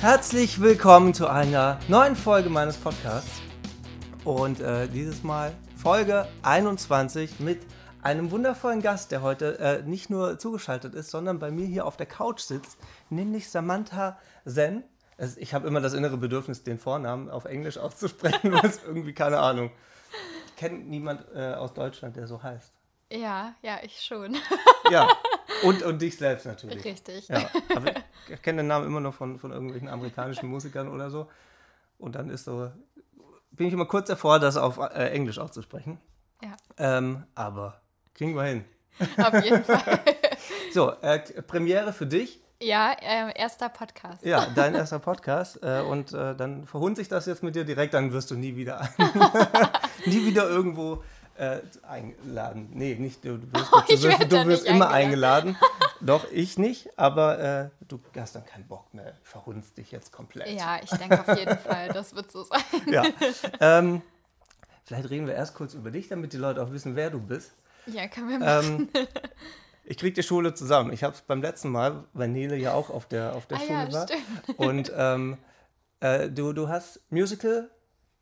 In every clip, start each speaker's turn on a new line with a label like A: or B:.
A: Herzlich willkommen zu einer neuen Folge meines Podcasts. Und äh, dieses Mal Folge 21 mit einem wundervollen Gast, der heute äh, nicht nur zugeschaltet ist, sondern bei mir hier auf der Couch sitzt, nämlich Samantha Zen. Es, ich habe immer das innere Bedürfnis, den Vornamen auf Englisch auszusprechen, was irgendwie keine Ahnung. Kennt niemand äh, aus Deutschland, der so heißt.
B: Ja, ja, ich schon.
A: Ja, und, und dich selbst natürlich.
B: Richtig.
A: Ja, aber ich kenne den Namen immer noch von, von irgendwelchen amerikanischen Musikern oder so. Und dann ist so, bin ich immer kurz davor, das auf äh, Englisch auszusprechen.
B: Ja,
A: Ähm, aber kriegen wir hin.
B: auf jeden Fall.
A: So, äh, Premiere für dich.
B: Ja, äh, erster Podcast.
A: Ja, dein erster Podcast. Äh, und äh, dann verhund sich das jetzt mit dir direkt, dann wirst du nie wieder, nie wieder irgendwo äh, eingeladen. Nee, nicht du. Du wirst, du
B: ich
A: wirst, du wirst immer eingeladen. Doch, ich nicht, aber äh, du hast dann keinen Bock mehr. Verhunzt dich jetzt komplett.
B: Ja, ich denke auf jeden Fall, das wird so sein.
A: Ja. ähm, vielleicht reden wir erst kurz über dich, damit die Leute auch wissen, wer du bist.
B: Ja, können wir machen.
A: Ähm, ich krieg die Schule zusammen. Ich habe es beim letzten Mal, weil Nele ja auch auf der, auf der
B: Ah
A: Schule
B: ja,
A: war.
B: stimmt.
A: Und ähm, äh, du, du hast Musical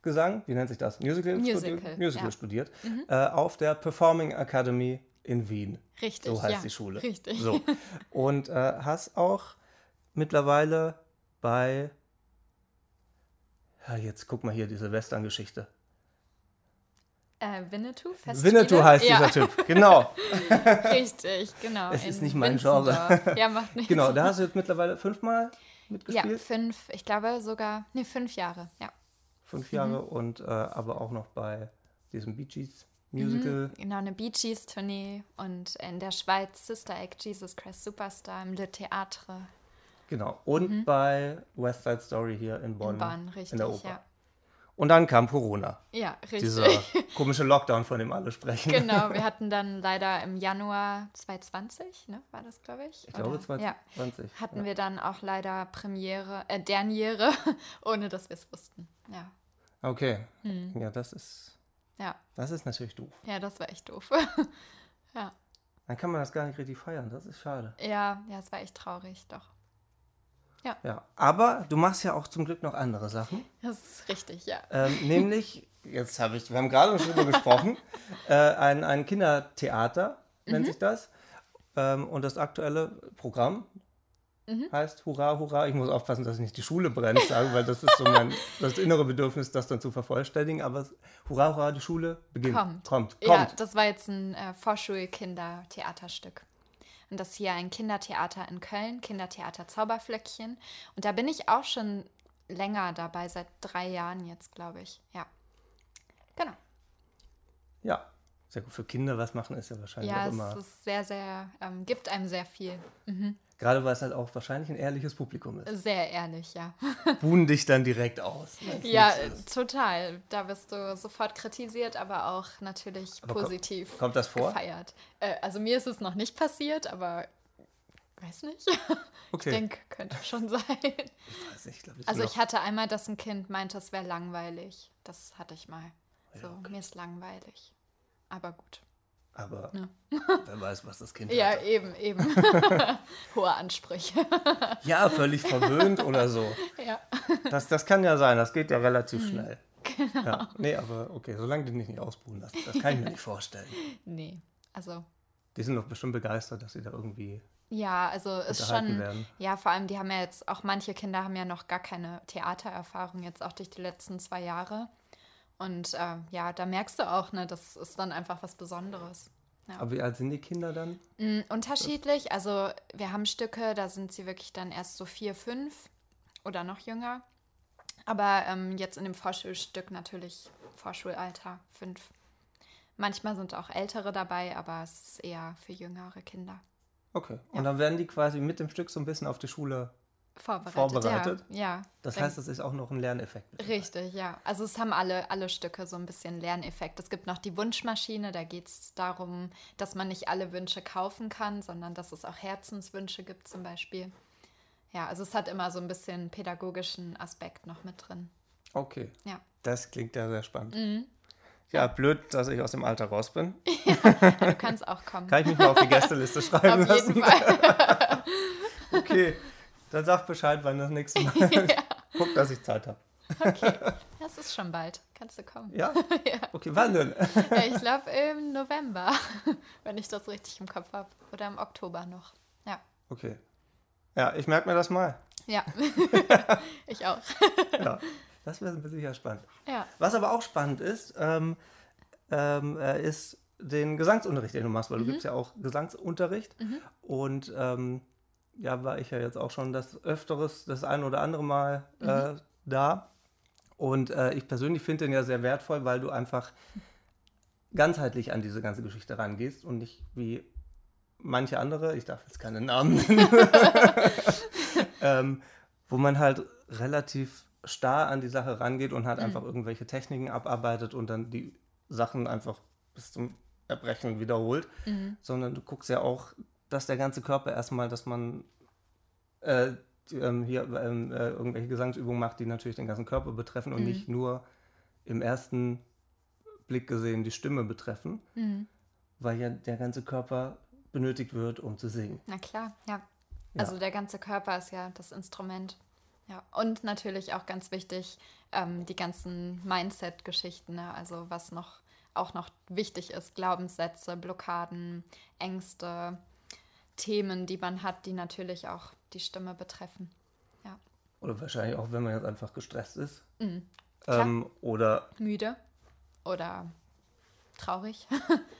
A: Gesang, wie nennt sich das? Musical,
B: Musical,
A: studiert, Musical
B: ja. Mhm.
A: studiert äh, auf der Performing Academy in Wien.
B: Richtig,
A: So heißt
B: ja,
A: die Schule.
B: richtig.
A: So. Und äh, hast auch mittlerweile bei, ja, jetzt guck mal hier, diese Western-Geschichte.
B: Äh, Winnetou? Festspiele?
A: Winnetou heißt
B: ja,
A: dieser Typ, genau.
B: Richtig, genau.
A: Es ist nicht mein
B: Winzendorf. Ja, macht nichts.
A: Genau, da hast du jetzt mittlerweile fünfmal
B: Ja,
A: mitgespielt.
B: fünf, ich glaube sogar, nee, fünf Jahre, ja.
A: Fünf Jahre und äh, aber auch noch bei diesem Bee Gees Musical.
B: Genau, eine Bee Gees Tournee und in der Schweiz Sister Act Jesus Christ Superstar im Le Theatre
A: Genau. Und bei West Side Story hier in Bonn.
B: Mhm. in Bonn, richtig,
A: in der Oper.
B: ja.
A: Und dann kam Corona.
B: Ja, richtig.
A: Dieser komische Lockdown, von dem alle sprechen.
B: Genau, wir hatten dann leider im Januar 2020, ne, war das, glaube ich?
A: Ich glaube
B: Oder?
A: 2020.
B: Ja, hatten
A: ja.
B: wir dann auch leider Premiere, äh, Derniere, ohne dass wir es wussten. Ja,
A: Okay.
B: Hm.
A: Ja, das ist,
B: ja,
A: das ist natürlich doof.
B: ja, das war echt doof. ja.
A: Dann kann man das gar nicht richtig feiern. Das ist schade.
B: ja, ja, es war echt traurig, doch.
A: Ja. Aber du machst ja auch zum Glück noch andere Sachen.
B: Das ist richtig, ja.
A: Ähm, nämlich, jetzt habe ich, wir haben gerade schon drüber gesprochen, äh, ein, ein Kindertheater nennt sich das. Ähm, und das aktuelle Programm heißt Hurra, Hurra. Ich muss aufpassen, dass ich nicht die Schule brennt sage, weil das ist so mein das innere Bedürfnis, das dann zu vervollständigen. Aber Hurra, Hurra, die Schule beginnt.
B: Kommt.
A: Kommt.
B: Ja,
A: kommt.
B: das war jetzt ein äh, Vorschulkindertheaterstück. Und das hier ein Kindertheater in Köln, Kindertheater Zauberflöckchen. Und da bin ich auch schon länger dabei, seit drei Jahren jetzt, glaube ich. Ja. Genau.
A: Ja. Sehr gut. Für Kinder was machen ist ja wahrscheinlich
B: Ja,
A: auch
B: es
A: immer.
B: ist sehr, sehr, ähm, gibt einem sehr viel.
A: Gerade weil es halt auch wahrscheinlich ein ehrliches Publikum ist.
B: Sehr ehrlich, ja.
A: Buhen dich dann direkt aus.
B: Ja, total. Da wirst du sofort kritisiert, aber auch natürlich
A: Aber
B: positiv
A: kommt das vor?
B: gefeiert. Äh, also mir ist es noch nicht passiert, aber weiß nicht.
A: Okay.
B: Ich denke, könnte schon sein.
A: Ich weiß nicht, ich glaube,
B: Also ich hatte einmal, dass ein Kind meinte, es wäre langweilig. Das hatte ich mal. So, mir ist langweilig. Aber gut.
A: Aber
B: Ja.
A: wer weiß, was das Kind
B: Ja,
A: hatte.
B: eben, eben. Hohe Ansprüche.
A: Ja, völlig verwöhnt oder so.
B: ja.
A: Das, das kann ja sein, das geht ja relativ
B: Mhm.
A: schnell. Genau. Ja, nee, aber okay, solange die nicht ausbuhen lassen, das kann ich mir nicht vorstellen.
B: Nee. Also,
A: Die sind doch bestimmt begeistert, dass sie da irgendwie
B: ja, also ist schon.
A: werden.
B: Ja, vor allem, die haben ja jetzt, auch manche Kinder haben ja noch gar keine Theatererfahrung, jetzt auch durch die letzten zwei Jahre. Und äh, ja, da merkst du auch, ne, das ist dann einfach was Besonderes. Ja.
A: Aber wie alt sind die Kinder dann?
B: Mm, Unterschiedlich. Also wir haben Stücke, da sind sie wirklich dann erst so vier, fünf oder noch jünger. Aber ähm, jetzt in dem Vorschulstück natürlich Vorschulalter fünf. Manchmal sind auch ältere dabei, aber es ist eher für jüngere Kinder
A: Okay. Und dann werden die quasi mit dem Stück so ein bisschen auf die Schule.
B: Vorbereitet.
A: Vorbereitet?
B: Ja, ja.
A: Das heißt, das ist auch noch ein Lerneffekt.
B: Richtig, ja. Also es haben alle, alle Stücke so ein bisschen Lerneffekt. Es gibt noch die Wunschmaschine, da geht es darum, dass man nicht alle Wünsche kaufen kann, sondern dass es auch Herzenswünsche gibt zum Beispiel. Ja, also es hat immer so ein bisschen pädagogischen Aspekt noch mit drin.
A: Okay.
B: Ja.
A: Das klingt ja sehr spannend.
B: Mhm.
A: Ja, blöd, dass ich aus dem Alter raus bin.
B: Du kannst auch kommen.
A: Kann ich mich mal auf die Gästeliste schreiben
B: Auf
A: lassen?
B: jeden Fall.
A: Okay. Dann sag Bescheid, wann das nächste Mal.
B: ja.
A: Guck, dass ich Zeit habe.
B: Okay, das ist schon bald. Kannst du kommen?
A: Ja?
B: ja.
A: Okay, wann denn?
B: Ja, ich glaube im November, wenn ich das richtig im Kopf habe. Oder im Oktober noch. Ja.
A: Okay. Ja, ich merke mir das mal.
B: Ja. ich auch.
A: Ja, das wäre sicher spannend.
B: Ja.
A: Was aber auch spannend ist, ähm, ähm, äh, ist den Gesangsunterricht, den du machst, weil du gibst ja auch Gesangsunterricht. Und ähm, ja, war ich ja jetzt auch schon das Öfteres, das ein oder andere Mal äh, da. Und äh, ich persönlich finde den ja sehr wertvoll, weil du einfach ganzheitlich an diese ganze Geschichte rangehst und nicht wie manche andere, ich darf jetzt keine Namen nennen, ähm, wo man halt relativ starr an die Sache rangeht und halt einfach irgendwelche Techniken abarbeitet und dann die Sachen einfach bis zum Erbrechen wiederholt, sondern du guckst ja auch, dass der ganze Körper erstmal, dass man äh, ähm, hier ähm, äh, irgendwelche Gesangsübungen macht, die natürlich den ganzen Körper betreffen und nicht nur im ersten Blick gesehen die Stimme betreffen, weil ja der ganze Körper benötigt wird, um zu singen.
B: Na klar, ja.
A: Ja.
B: Also der ganze Körper ist ja das Instrument. Ja. Und natürlich auch ganz wichtig, ähm, die ganzen Mindset-Geschichten, ne? also was noch auch noch wichtig ist, Glaubenssätze, Blockaden, Ängste, Themen, die man hat, die natürlich auch die Stimme betreffen. Ja.
A: Oder wahrscheinlich auch, wenn man jetzt einfach gestresst ist.
B: klar.
A: Ähm, oder
B: Müde oder traurig.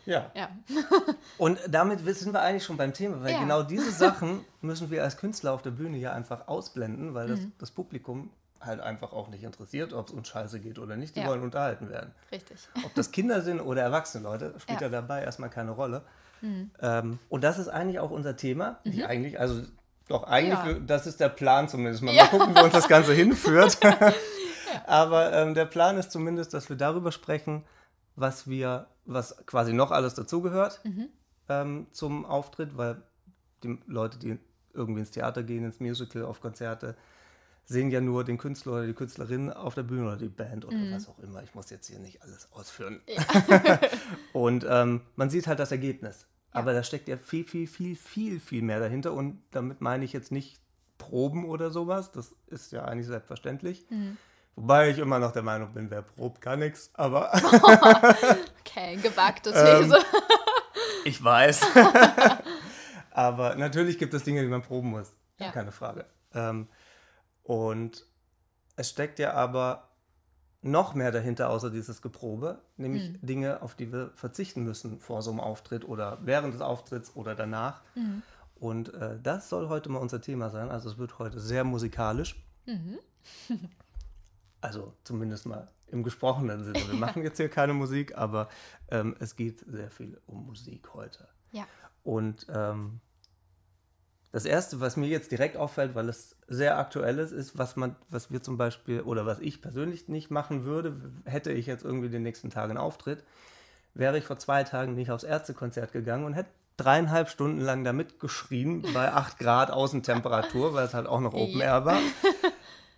A: ja.
B: ja.
A: Und damit sind wir eigentlich schon beim Thema, weil
B: Ja.
A: genau diese Sachen müssen wir als Künstler auf der Bühne ja einfach ausblenden, weil
B: Mhm.
A: das, das Publikum halt einfach auch nicht interessiert, ob es uns scheiße geht oder nicht. Die
B: Ja.
A: wollen unterhalten werden.
B: Richtig.
A: Ob das Kinder sind oder erwachsene Leute, spielt ja.
B: Mhm.
A: dabei erstmal keine Rolle. Ähm, und das ist eigentlich auch unser Thema. Nicht eigentlich, also doch eigentlich,
B: Ja.
A: das ist der Plan zumindest. Mal,
B: Ja.
A: mal gucken, wo uns das Ganze hinführt. Aber ähm, der Plan ist zumindest, dass wir darüber sprechen, was wir, was quasi noch alles dazugehört
B: Mhm.
A: ähm, zum Auftritt, weil die Leute, die irgendwie ins Theater gehen, ins Musical, auf Konzerte, sehen ja nur den Künstler oder die Künstlerin auf der Bühne oder die Band oder
B: Mhm.
A: was auch immer. Ich muss jetzt hier nicht alles ausführen. und ähm, man sieht halt das Ergebnis. Aber da steckt ja viel, viel, viel, viel, viel mehr dahinter. Und damit meine ich jetzt nicht Proben oder sowas. Das ist ja eigentlich selbstverständlich.
B: Mhm.
A: Wobei ich immer noch der Meinung bin, wer probt, kann nichts. Aber
B: Okay, gewagte
A: Ähm,
B: These.
A: ich weiß. Aber natürlich gibt es Dinge, die man proben muss. Ja.
B: Ja.
A: Keine Frage. Ähm, und es steckt ja aber noch mehr dahinter, außer dieses Geprobe, nämlich
B: Mhm.
A: Dinge, auf die wir verzichten müssen vor so einem Auftritt oder während des Auftritts oder danach.
B: Mhm.
A: Und äh, das soll heute mal unser Thema sein. Also es wird heute sehr musikalisch.
B: Mhm.
A: Also zumindest mal im gesprochenen Sinne. Wir machen jetzt hier keine Musik, aber ähm, es geht sehr viel um Musik heute.
B: Ja.
A: Und ähm, das Erste, was mir jetzt direkt auffällt, weil es sehr aktuell ist, ist, was man, was wir zum Beispiel, oder was ich persönlich nicht machen würde, hätte ich jetzt irgendwie den nächsten Tag einen Auftritt, wäre ich vor zwei Tagen nicht aufs Ärztekonzert gegangen und hätte dreieinhalb Stunden lang da mitgeschrien bei 8 Grad Außentemperatur, weil es halt auch noch Open
B: Ja.
A: Air war.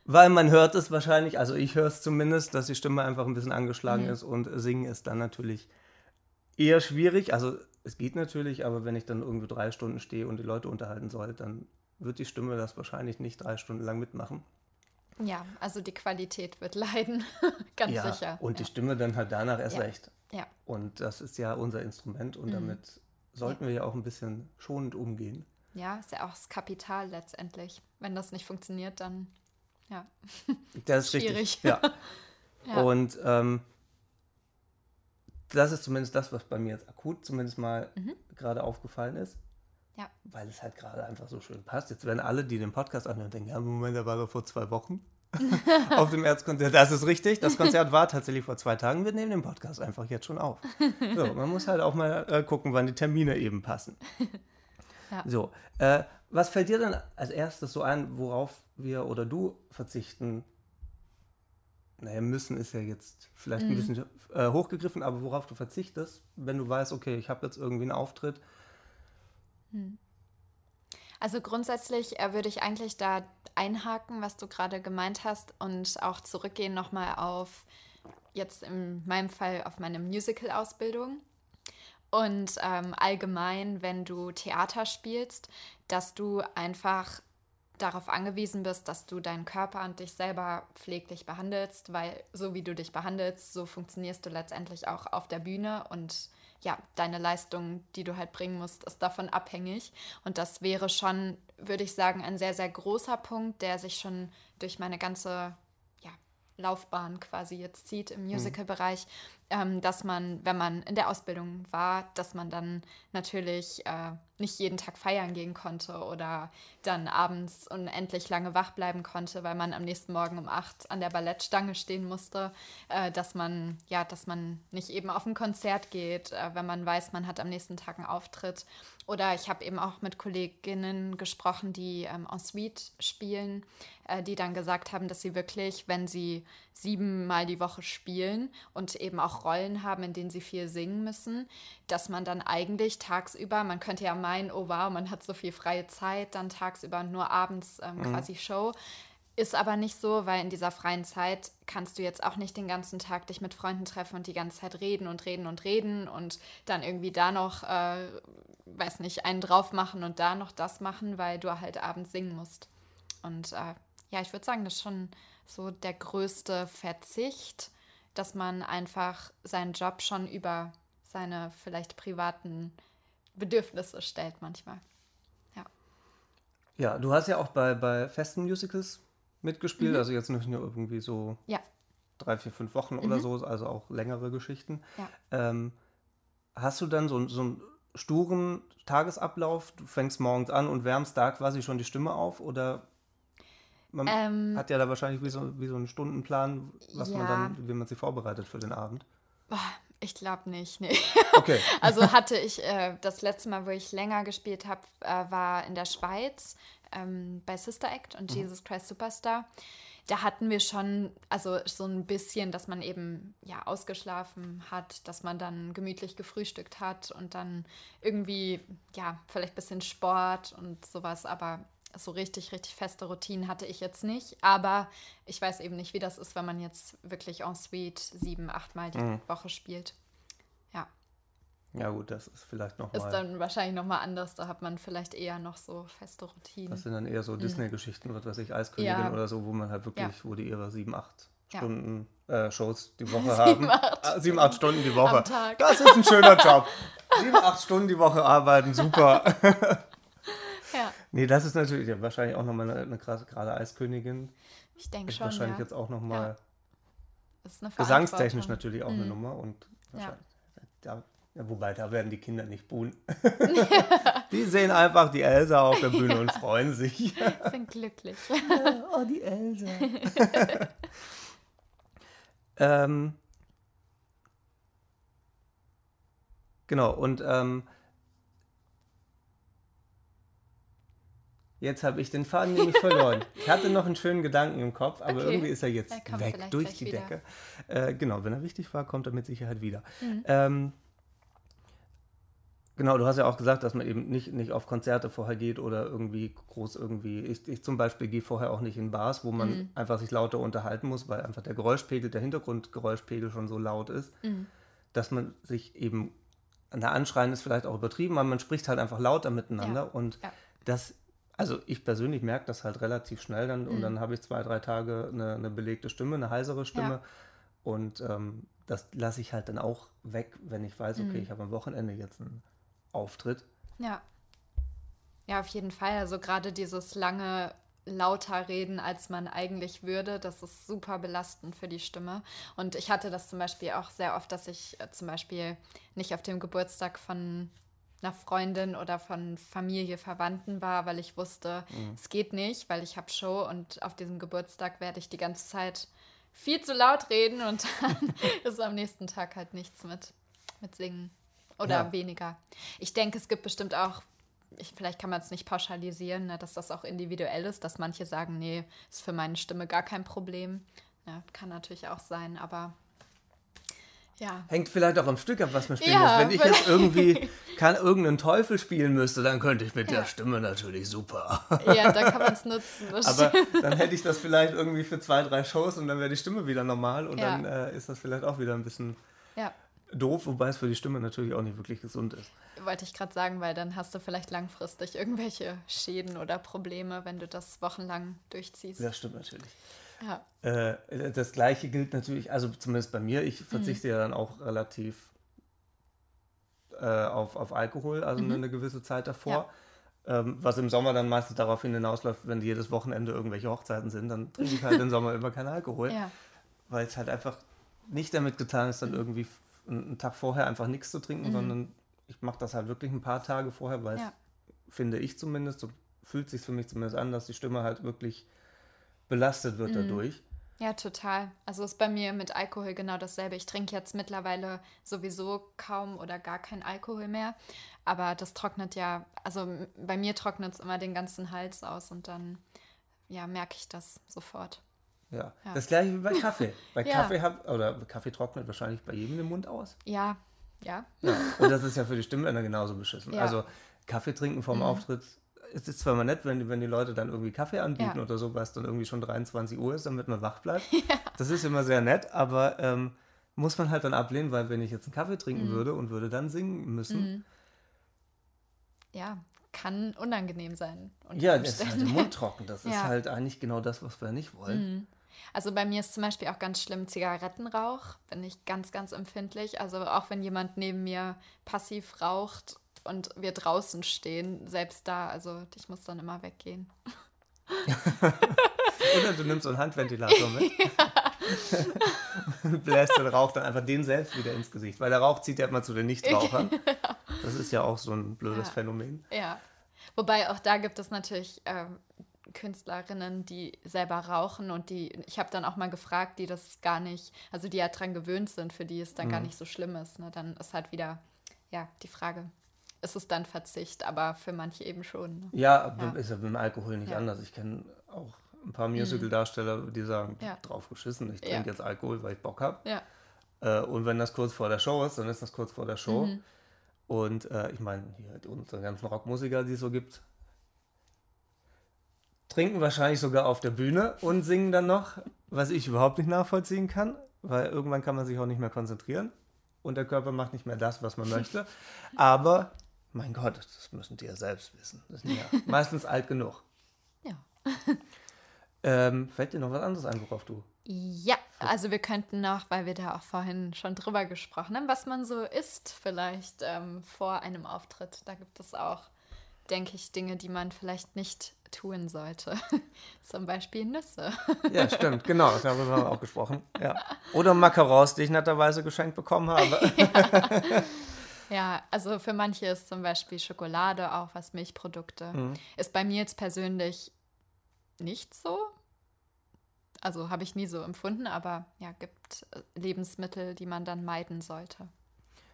A: Weil man hört es wahrscheinlich, also ich höre es zumindest, dass die Stimme einfach ein bisschen angeschlagen ist und singen ist dann natürlich eher schwierig. Also es geht natürlich, aber wenn ich dann irgendwie drei Stunden stehe und die Leute unterhalten soll, dann wird die Stimme das wahrscheinlich nicht drei Stunden lang mitmachen.
B: Ja, also die Qualität wird leiden. Ganz
A: ja,
B: sicher.
A: und die
B: ja.
A: Stimme dann halt danach erst
B: Ja.
A: recht.
B: ja,
A: Und das ist ja unser Instrument und damit sollten wir ja auch ein bisschen schonend umgehen.
B: ja, ist ja auch das Kapital letztendlich. Wenn das nicht funktioniert, dann ja.
A: Das ist
B: Schwierig.
A: richtig. Ja.
B: Ja.
A: Und ähm, das ist zumindest das, was bei mir jetzt akut zumindest mal gerade aufgefallen ist.
B: Ja.
A: Weil es halt gerade einfach so schön passt. Jetzt werden alle, die den Podcast anhören, denken, ja, Moment, da war doch vor zwei Wochen auf dem Erzkonzert. Das ist richtig. Das Konzert war tatsächlich vor zwei Tagen. Wir nehmen den Podcast einfach jetzt schon auf. So, man muss halt auch mal äh, gucken, wann die Termine eben passen.
B: Ja.
A: So, äh, was fällt dir denn als erstes so ein, worauf wir oder du verzichten? Naja, müssen ist ja jetzt vielleicht ein bisschen äh, hochgegriffen, aber worauf du verzichtest, wenn du weißt, okay, ich habe jetzt irgendwie einen Auftritt.
B: Also grundsätzlich äh, würde ich eigentlich da einhaken, was du gerade gemeint hast und auch zurückgehen nochmal auf, jetzt in meinem Fall auf meine Musical-Ausbildung. Und ähm, allgemein, wenn du Theater spielst, dass du einfach darauf angewiesen bist, dass du deinen Körper und dich selber pfleglich behandelst, weil so wie du dich behandelst, so funktionierst du letztendlich auch auf der Bühne und ja, deine Leistung, die du halt bringen musst, ist davon abhängig. Und das wäre schon, würde ich sagen, ein sehr, sehr großer Punkt, der sich schon durch meine ganze Laufbahn quasi jetzt zieht im mhm. Musical-Bereich, ähm, dass man, wenn man in der Ausbildung war, dass man dann natürlich äh, nicht jeden Tag feiern gehen konnte oder dann abends unendlich lange wach bleiben konnte, weil man am nächsten Morgen um acht an der Ballettstange stehen musste, äh, dass man ja, dass man nicht eben auf ein Konzert geht, äh, wenn man weiß, man hat am nächsten Tag einen Auftritt. Oder ich habe eben auch mit Kolleginnen gesprochen, die ähm, en suite spielen, äh, die dann gesagt haben, dass sie wirklich, wenn sie siebenmal die Woche spielen und eben auch Rollen haben, in denen sie viel singen müssen, dass man dann eigentlich tagsüber, man könnte ja meinen, oh wow, man hat so viel freie Zeit, dann tagsüber nur abends ähm, mhm. quasi Show. Ist aber nicht so, weil in dieser freien Zeit kannst du jetzt auch nicht den ganzen Tag dich mit Freunden treffen und die ganze Zeit reden und reden und reden und dann irgendwie da noch, äh, weiß nicht, einen drauf machen und da noch das machen, weil du halt abends singen musst. Und äh, ja, ich würde sagen, das ist schon so der größte Verzicht dass man einfach seinen Job schon über seine vielleicht privaten Bedürfnisse stellt manchmal. Ja.
A: Ja, du hast ja auch bei, bei festen Musicals mitgespielt, mhm. also jetzt nicht nur irgendwie so ja. drei, vier, fünf Wochen mhm. oder so, also auch längere Geschichten. Ja. Ähm, hast du dann so, so einen sturen Tagesablauf? Du fängst morgens an und wärmst da quasi schon die Stimme auf oder man ähm, hat ja da wahrscheinlich wie so, wie so einen Stundenplan, was ja. man dann, wie man sich vorbereitet für den Abend.
B: Ich glaube nicht, nee. Okay. also hatte ich, äh, das letzte Mal, wo ich länger gespielt habe, äh, war in der Schweiz ähm, bei Sister Act und mhm. Jesus Christ Superstar. Da hatten wir schon, also so ein bisschen, dass man eben ja ausgeschlafen hat, dass man dann gemütlich gefrühstückt hat und dann irgendwie, ja, vielleicht ein bisschen Sport und sowas, aber so richtig, richtig feste Routinen hatte ich jetzt nicht. Aber ich weiß eben nicht, wie das ist, wenn man jetzt wirklich en suite sieben, achtmal die mhm. Woche spielt. Ja.
A: Ja, gut, das ist vielleicht noch
B: Ist dann wahrscheinlich nochmal anders. Da hat man vielleicht eher noch so feste Routinen.
A: Das sind dann eher so mhm. Disney-Geschichten, was weiß ich, Eiskönigin ja. oder so, wo man halt wirklich, ja. wo die ihre sieben, acht Stunden ja. äh, Shows die Woche haben. Sieben acht, ah, sieben, acht Stunden die Woche. Das ist ein schöner Job. sieben, acht Stunden die Woche arbeiten, super. Nee, das ist natürlich ja, wahrscheinlich auch nochmal eine, eine krasse, gerade Eiskönigin.
B: Ich denke schon.
A: Wahrscheinlich
B: ja.
A: jetzt auch nochmal ja. gesangstechnisch natürlich auch mhm. eine Nummer und ja. Da, ja, wobei, da werden die Kinder nicht buhlen. die sehen einfach die Elsa auf der Bühne und freuen sich.
B: sind glücklich.
A: oh, die Elsa. ähm, genau, und ähm, Jetzt habe ich den Faden nämlich verloren. Ich hatte noch einen schönen Gedanken im Kopf, aber okay. irgendwie ist er jetzt er weg durch die wieder. Decke. Äh, genau, wenn er wichtig war, kommt er mit Sicherheit wieder. Mhm. Ähm, genau, du hast ja auch gesagt, dass man eben nicht, nicht auf Konzerte vorher geht oder irgendwie groß irgendwie. Ich, ich zum Beispiel gehe vorher auch nicht in Bars, wo man mhm. einfach sich lauter unterhalten muss, weil einfach der Geräuschpegel, der Hintergrundgeräuschpegel schon so laut ist, mhm. dass man sich eben, der Anschreien ist vielleicht auch übertrieben, aber man spricht halt einfach lauter miteinander ja. und ja. das also ich persönlich merke das halt relativ schnell dann und mhm. dann habe ich zwei, drei Tage eine, eine, belegte Stimme, eine heisere Stimme. Ja. Und ähm, das lasse ich halt dann auch weg, wenn ich weiß, okay, mhm. ich habe am Wochenende jetzt einen Auftritt.
B: Ja. Ja, auf jeden Fall. Also gerade dieses lange lauter reden, als man eigentlich würde. Das ist super belastend für die Stimme. Und ich hatte das zum Beispiel auch sehr oft, dass ich äh, zum Beispiel nicht auf dem Geburtstag von einer Freundin oder von Familie, Verwandten war, weil ich wusste, mhm. es geht nicht, weil ich habe Show und auf diesem Geburtstag werde ich die ganze Zeit viel zu laut reden und dann ist am nächsten Tag halt nichts mit, mit Singen oder ja. weniger. Ich denke, es gibt bestimmt auch, ich, vielleicht kann man es nicht pauschalisieren, ne, dass das auch individuell ist, dass manche sagen, nee, ist für meine Stimme gar kein Problem. Ja, kann natürlich auch sein, aber ja.
A: Hängt vielleicht auch am Stück ab, was man spielen ja, muss. Wenn ich jetzt irgendwie kann, irgendeinen Teufel spielen müsste, dann könnte ich mit ja. der Stimme natürlich super.
B: Ja, da kann man es nutzen.
A: Aber dann hätte ich das vielleicht irgendwie für zwei, drei Shows und dann wäre die Stimme wieder normal und dann äh, ist das vielleicht auch wieder ein bisschen doof, wobei es für die Stimme natürlich auch nicht wirklich gesund ist.
B: Wollte ich gerade sagen, weil dann hast du vielleicht langfristig irgendwelche Schäden oder Probleme, wenn du das wochenlang durchziehst.
A: Das stimmt natürlich.
B: Ja.
A: Äh, das gleiche gilt natürlich, also zumindest bei mir, ich verzichte
B: Mhm.
A: ja dann auch relativ äh, auf, auf Alkohol, also
B: Mhm.
A: eine gewisse Zeit davor. Ähm, was im Sommer dann meistens darauf hinausläuft, wenn jedes Wochenende irgendwelche Hochzeiten sind, dann trinke ich halt im Sommer immer keinen Alkohol,
B: Ja.
A: weil es halt einfach nicht damit getan ist, dann irgendwie f- einen Tag vorher einfach nichts zu trinken, sondern ich mache das halt wirklich ein paar Tage vorher, weil es,
B: Mhm. Ja.
A: finde ich zumindest, so fühlt sich für mich zumindest an, dass die Stimme halt wirklich belastet wird
B: Mhm.
A: dadurch.
B: Ja, total. Also ist bei mir mit Alkohol genau dasselbe. Ich trinke jetzt mittlerweile sowieso kaum oder gar kein Alkohol mehr. Aber das trocknet ja, also bei mir trocknet es immer den ganzen Hals aus und dann ja, merke ich das sofort.
A: Ja.
B: Ja.
A: Das gleiche wie bei Kaffee. Bei
B: Ja.
A: Kaffee hab, oder Kaffee trocknet wahrscheinlich bei jedem den Mund aus.
B: Ja, ja.
A: Ja. Und das ist ja für die Stimmbänder genauso beschissen. Also Kaffee trinken vorm Auftritt. Es ist zwar mal nett, wenn, die- wenn die Leute dann irgendwie Kaffee anbieten oder so, weil es dann irgendwie schon 23 Uhr ist, damit man wach bleibt. Das ist immer sehr nett, aber ähm, muss man halt dann ablehnen, weil wenn ich jetzt einen Kaffee trinken
B: Mhm.
A: würde und würde dann singen müssen,
B: Ja, kann unangenehm sein.
A: ja, das ist halt der Mund trocken. Das ist
B: Ja.
A: halt eigentlich genau das, was wir nicht wollen.
B: Also bei mir ist zum Beispiel auch ganz schlimm Zigarettenrauch. Bin ich ganz, ganz empfindlich. Also auch wenn jemand neben mir passiv raucht und wir draußen stehen, selbst da, also ich muss dann immer weggehen.
A: Oder du nimmst so einen Handventilator mit und bläst den Rauch dann einfach den selbst wieder ins Gesicht. Weil der Rauch zieht ja immer zu den Nichtrauchern. Das ist ja auch so ein blödes
B: Ja.
A: Phänomen.
B: Ja. Wobei auch da gibt es natürlich ähm, Künstlerinnen, die selber rauchen und die, ich habe dann auch mal gefragt, die das gar nicht, also die ja dran gewöhnt sind, für die es dann
A: Mhm.
B: gar nicht so schlimm ist. Ne? Dann ist halt wieder, ja, die Frage, ist es dann Verzicht, aber für manche eben schon. Ne?
A: Ja,
B: Ja.
A: ist ja mit dem Alkohol nicht
B: Ja.
A: anders. Ich kenne auch ein paar Musical-Darsteller, die sagen,
B: Ja.
A: drauf geschissen, ich trinke jetzt Alkohol, weil ich Bock habe. Äh, und wenn das kurz vor der Show ist, dann ist das kurz vor der Show.
B: Mhm.
A: Und äh, ich meine, hier die- unsere ganzen Rockmusiker, die es so gibt, trinken wahrscheinlich sogar auf der Bühne und singen dann noch, was ich überhaupt nicht nachvollziehen kann, weil irgendwann kann man sich auch nicht mehr konzentrieren und der Körper macht nicht mehr das, was man möchte. Aber, mein Gott, das müssen die ja selbst wissen. Das sind ja meistens alt genug.
B: Ja.
A: Ähm, fällt dir noch was anderes ein, worauf du?
B: Ja, also wir könnten noch, weil wir da auch vorhin schon drüber gesprochen haben, was man so isst vielleicht ähm, vor einem Auftritt. Da gibt es auch, denke ich, Dinge, die man vielleicht nicht tun sollte. Zum Beispiel Nüsse.
A: Ja, stimmt, genau, darüber haben wir auch gesprochen. Ja. Oder Macarons, die ich netterweise geschenkt bekommen habe.
B: Ja, also für manche ist zum Beispiel Schokolade auch was Milchprodukte.
A: Mhm.
B: Ist bei mir jetzt persönlich nicht so. Also habe ich nie so empfunden, aber ja, gibt äh, Lebensmittel, die man dann meiden sollte.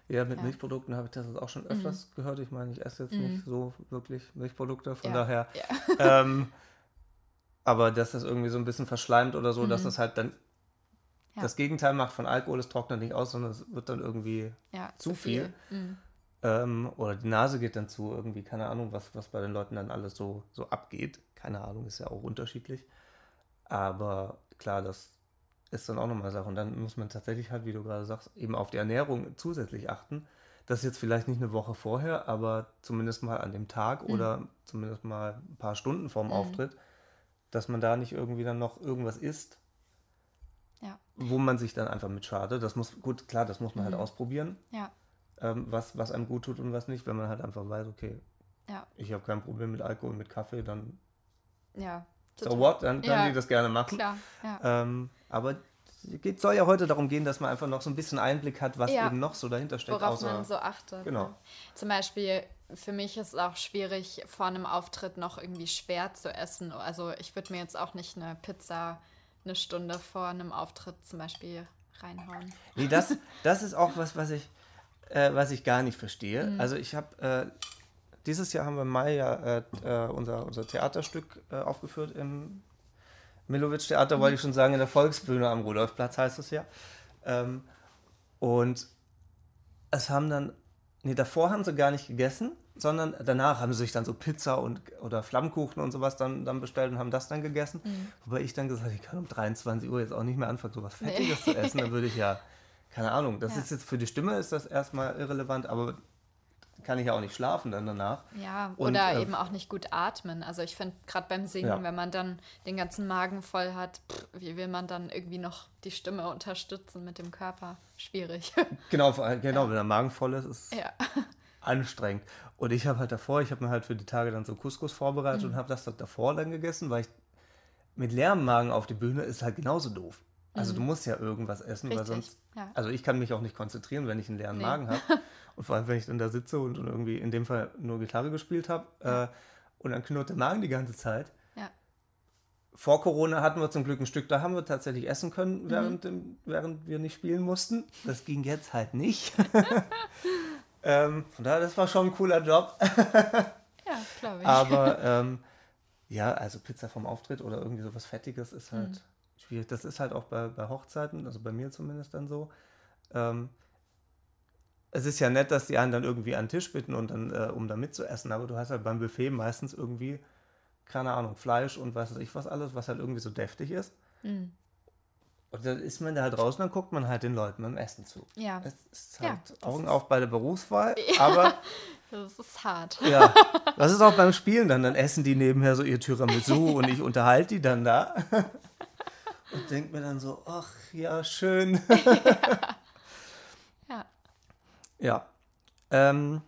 A: Ja, mit
B: Ja.
A: Milchprodukten habe ich das auch schon öfters gehört. Ich meine, ich esse jetzt
B: Mhm.
A: nicht so wirklich Milchprodukte, von
B: Ja,
A: daher.
B: ja.
A: Ähm, aber dass das irgendwie so ein bisschen verschleimt oder so, dass
B: Mhm.
A: das halt dann das Gegenteil macht von Alkohol, es trocknet nicht aus, sondern es wird dann irgendwie Zu viel?
B: Mhm.
A: ähm, oder die Nase geht dann zu, irgendwie, keine Ahnung, was, was bei den Leuten dann alles so, so abgeht. Keine Ahnung, ist ja auch unterschiedlich. Aber klar, das ist dann auch nochmal Sache. Und dann muss man tatsächlich halt, wie du gerade sagst, eben auf die Ernährung zusätzlich achten. Das ist jetzt vielleicht nicht eine Woche vorher, aber zumindest mal an dem Tag
B: Mhm.
A: oder zumindest mal ein paar Stunden vorm Auftritt, dass man da nicht irgendwie dann noch irgendwas isst,
B: Ja.
A: wo man sich dann einfach mit schadet. Das muss, gut, klar, das muss man halt
B: Mhm.
A: ausprobieren,
B: Ja,
A: ähm, was, was einem gut tut und was nicht, wenn man halt einfach weiß, okay,
B: ja,
A: ich habe kein Problem mit Alkohol, mit Kaffee, dann
B: ja.
A: So what, dann können
B: Ja,
A: die das gerne machen.
B: Klar, ja.
A: Ähm, aber es soll ja heute darum gehen, dass man einfach noch so ein bisschen Einblick hat, was
B: Ja.
A: eben noch so dahinter steckt.
B: Worauf
A: außer,
B: man so achtet.
A: Genau.
B: Ne? Zum Beispiel, für mich ist es auch schwierig, vor einem Auftritt noch irgendwie schwer zu essen. Also ich würde mir jetzt auch nicht eine Pizza eine Stunde vor einem Auftritt zum Beispiel reinhauen.
A: Nee, das, das ist auch was, was ich, äh, was ich gar nicht verstehe.
B: Mhm.
A: Also ich habe, äh, dieses Jahr haben wir im Mai ja äh, äh, unser, unser Theaterstück äh, aufgeführt im Milowitsch-Theater,
B: Mhm.
A: wollte ich schon sagen, in der Volksbühne am Rudolfplatz heißt es ja. Ähm, und es haben dann, nee, davor haben sie gar nicht gegessen, sondern danach haben sie sich dann so Pizza und oder Flammkuchen und sowas dann, dann bestellt und haben das dann gegessen.
B: Mhm.
A: Wobei ich dann gesagt habe, ich kann um 23 Uhr jetzt auch nicht mehr anfangen, sowas Fettiges zu essen. Dann würde ich ja, keine Ahnung, das
B: Ja.
A: ist jetzt für die Stimme ist das erstmal irrelevant, aber kann ich ja auch nicht schlafen dann danach.
B: Ja,
A: Und,
B: oder
A: äh,
B: eben auch nicht gut atmen. Also ich finde, gerade beim Singen,
A: Ja.
B: wenn man dann den ganzen Magen voll hat, pff, wie will man dann irgendwie noch die Stimme unterstützen mit dem Körper? Schwierig.
A: Genau, genau, wenn der Magen voll ist, ist
B: ja.
A: anstrengend. Und ich habe halt davor, ich habe mir halt für die Tage dann so Couscous vorbereitet
B: Mhm.
A: und habe das dann davor dann gegessen, weil ich mit leerem Magen auf die Bühne ist halt genauso doof. Also du musst ja irgendwas essen, weil
B: Mhm. Richtig,
A: sonst.
B: ja.
A: Also ich kann mich auch nicht konzentrieren, wenn ich einen leeren
B: Nee.
A: Magen habe. Und vor allem, wenn ich dann da sitze und, und irgendwie in dem Fall nur Gitarre gespielt habe äh, und dann knurrt der Magen die ganze Zeit.
B: Ja.
A: Vor Corona hatten wir zum Glück ein Stück, da haben wir tatsächlich essen
B: Mhm.
A: können, während, dem, während wir nicht spielen mussten. Das ging jetzt halt nicht. ähm, von daher, das war schon ein cooler Job.
B: Ja, glaube ich.
A: Aber ähm, ja, also Pizza vom Auftritt oder irgendwie sowas Fettiges ist halt
B: Mhm.
A: schwierig. Das ist halt auch bei, bei Hochzeiten, also bei mir zumindest dann so. Ähm, es ist ja nett, dass die einen dann irgendwie an den Tisch bitten und dann, äh, um da mitzuessen, aber du hast halt beim Buffet meistens irgendwie, keine Ahnung, Fleisch und weiß ich was alles, was halt irgendwie so deftig ist.
B: Mhm.
A: Und dann ist man da halt draußen, dann guckt man halt den Leuten beim Essen zu.
B: Ja,
A: Es ist
B: Ja,
A: halt
B: das
A: Augen
B: ist-
A: auf bei der Berufswahl, aber
B: das ist hart.
A: ja, das ist auch beim Spielen dann. Dann essen die nebenher so ihr Tiramisu und ich unterhalte die dann da. Und denke mir dann so, ach ja, schön.
B: Ja,
A: Ja. Ähm,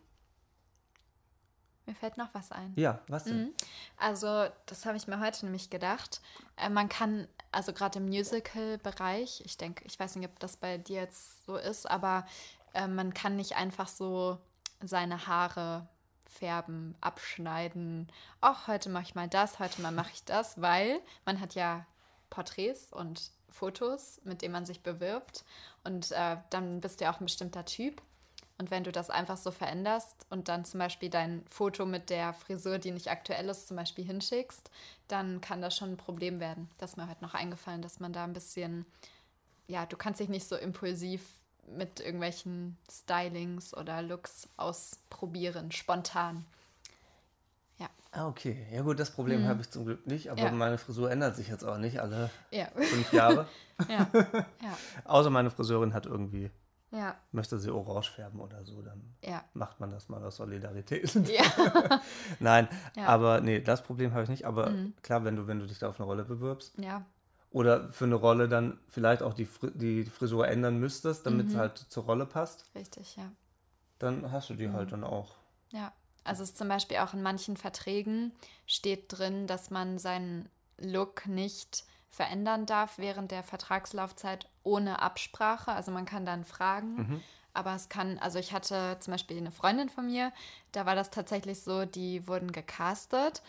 B: mir fällt noch was ein.
A: ja, was denn?
B: Mhm. Also, das habe ich mir heute nämlich gedacht. Äh, man kann, also gerade im Musical-Bereich, ich denke, ich weiß nicht, ob das bei dir jetzt so ist, aber äh, man kann nicht einfach so seine Haare färben, abschneiden. Auch heute mache ich mal das, heute mal mache ich das, weil man hat ja Porträts und Fotos, mit denen man sich bewirbt. Und äh, dann bist du ja auch ein bestimmter Typ. Und wenn du das einfach so veränderst und dann zum Beispiel dein Foto mit der Frisur, die nicht aktuell ist, zum Beispiel hinschickst, dann kann das schon ein Problem werden. Das ist mir heute noch eingefallen, dass man da ein bisschen, ja, du kannst dich nicht so impulsiv mit irgendwelchen Stylings oder Looks ausprobieren, spontan.
A: Ah, okay. Ja gut, das Problem habe ich zum Glück nicht, aber
B: Mhm. Ja.
A: meine Frisur ändert sich jetzt auch nicht alle
B: Ja,
A: fünf Jahre.
B: ja, ja,
A: Außer meine Friseurin hat irgendwie,
B: ja,
A: möchte sie orange färben oder so, dann
B: ja.
A: macht man das mal aus Solidarität.
B: Ja,
A: Nein,
B: Ja.
A: aber nee, das Problem habe ich nicht. Aber
B: Mhm.
A: klar, wenn du, wenn du dich da auf eine Rolle bewirbst,
B: ja,
A: oder für eine Rolle dann vielleicht auch die, Fri die Frisur ändern müsstest, damit es
B: Mhm.
A: halt zur Rolle passt,
B: richtig, ja.
A: dann hast du die
B: Mhm.
A: halt dann auch.
B: Ja, also es ist zum Beispiel auch in manchen Verträgen steht drin, dass man seinen Look nicht verändern darf während der Vertragslaufzeit ohne Absprache. Also man kann dann fragen,
A: Mhm.
B: aber es kann, also ich hatte zum Beispiel eine Freundin von mir, da war das tatsächlich so, die wurden gecastet,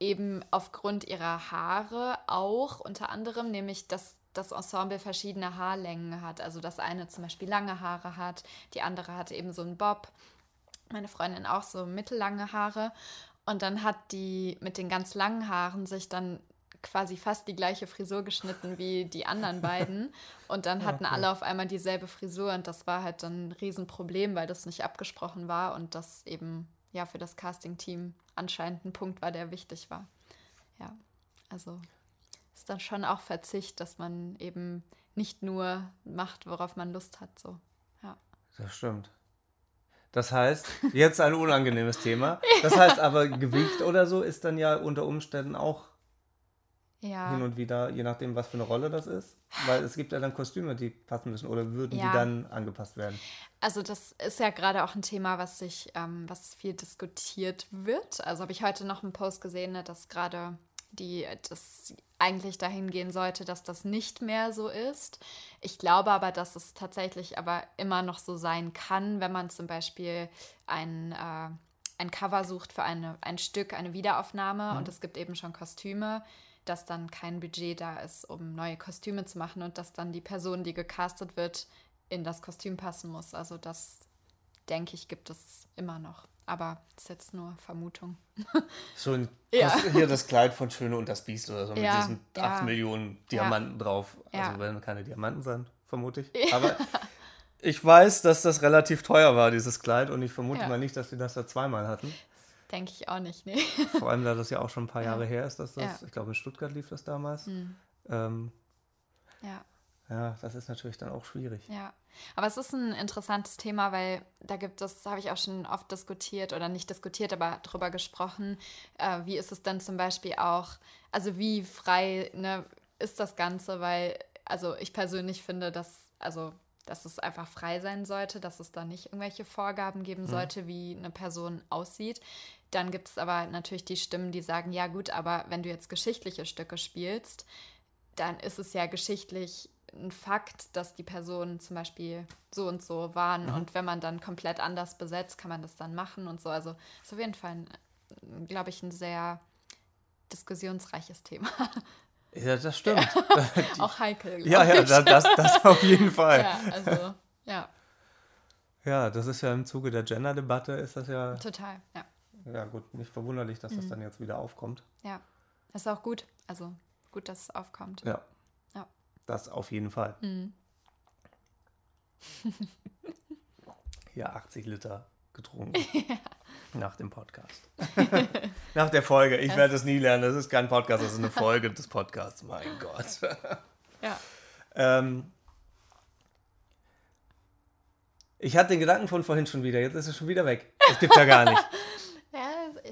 B: eben aufgrund ihrer Haare auch unter anderem, nämlich dass das Ensemble verschiedene Haarlängen hat. Also das eine zum Beispiel lange Haare hat, die andere hat eben so einen Bob meine Freundin auch so mittellange Haare. Und dann hat die mit den ganz langen Haaren sich dann quasi fast die gleiche Frisur geschnitten wie die anderen beiden. Und dann hatten
A: Okay.
B: alle auf einmal dieselbe Frisur und das war halt dann ein Riesenproblem, weil das nicht abgesprochen war und das eben ja für das Casting-Team anscheinend ein Punkt war, der wichtig war. Ja, also ist dann schon auch Verzicht, dass man eben nicht nur macht, worauf man Lust hat. So. Ja.
A: Das stimmt. Das heißt, jetzt ein unangenehmes Thema. Das heißt aber, Gewicht oder so ist dann ja unter Umständen auch
B: Ja.
A: hin und wieder, je nachdem, was für eine Rolle das ist. Weil es gibt ja dann Kostüme, die passen müssen oder würden
B: Ja.
A: die dann angepasst werden.
B: Also das ist ja gerade auch ein Thema, was sich, ähm, was viel diskutiert wird. Also habe ich heute noch einen Post gesehen, ne, dass gerade die, das eigentlich dahin gehen sollte, dass das nicht mehr so ist. Ich glaube aber, dass es tatsächlich aber immer noch so sein kann, wenn man zum Beispiel ein, äh, ein Cover sucht für eine, ein Stück, eine Wiederaufnahme und es gibt eben schon Kostüme, dass dann kein Budget da ist, um neue Kostüme zu machen und dass dann die Person, die gecastet wird, in das Kostüm passen muss. Also das, denke ich, gibt es immer noch. Aber das ist jetzt nur Vermutung.
A: So ein,
B: Ja.
A: hier das Kleid von Schöne und das Biest oder so mit
B: Ja,
A: diesen
B: ja.
A: 8 Millionen Diamanten drauf. Also
B: Ja.
A: werden keine Diamanten sein, vermute ich. Aber ich weiß, dass das relativ teuer war, dieses Kleid, und ich vermute
B: Ja.
A: mal nicht, dass sie das da zweimal hatten.
B: Denke ich auch nicht, nee.
A: Vor allem, da das ja auch schon ein paar Jahre her ist, dass das,
B: Ja.
A: ich glaube, in Stuttgart lief das damals.
B: Hm.
A: Ähm,
B: Ja.
A: Ja, das ist natürlich dann auch schwierig.
B: Ja, aber es ist ein interessantes Thema, weil da gibt es, habe ich auch schon oft diskutiert oder nicht diskutiert, aber drüber gesprochen. Äh, wie ist es dann zum Beispiel auch, also wie frei ne, ist das Ganze? Weil, also ich persönlich finde, dass, also dass es einfach frei sein sollte, dass es da nicht irgendwelche Vorgaben geben mhm. sollte, wie eine Person aussieht. Dann gibt es aber natürlich die Stimmen, die sagen, ja gut, aber wenn du jetzt geschichtliche Stücke spielst, dann ist es ja geschichtlich ein Fakt, dass die Personen zum Beispiel so und so waren. Mhm. Und wenn man dann komplett anders besetzt, kann man das dann machen und so. Also ist auf jeden Fall, glaube ich, ein sehr diskussionsreiches Thema.
A: Ja, das stimmt.
B: Ja. Auch heikel.
A: Ja, ja, das, das, das auf jeden Fall.
B: Ja, also, ja.
A: Ja, das ist ja im Zuge der Gender-Debatte ist das ja.
B: Total, ja.
A: Ja, gut, nicht verwunderlich, dass mhm. das dann jetzt wieder aufkommt.
B: Ja, das ist auch gut. Also gut, dass es aufkommt.
A: Ja. Ja. Das auf jeden Fall. Mhm. ja, 80 Liter getrunken. ja. Nach dem Podcast. Nach der Folge. Ich werde es nie lernen. Das ist kein Podcast, das ist eine Folge des Podcasts. Mein Gott.
B: ja.
A: Ähm, ich hatte den Gedanken von vorhin schon wieder. Jetzt ist es schon wieder weg. Das gibt ja gar nicht.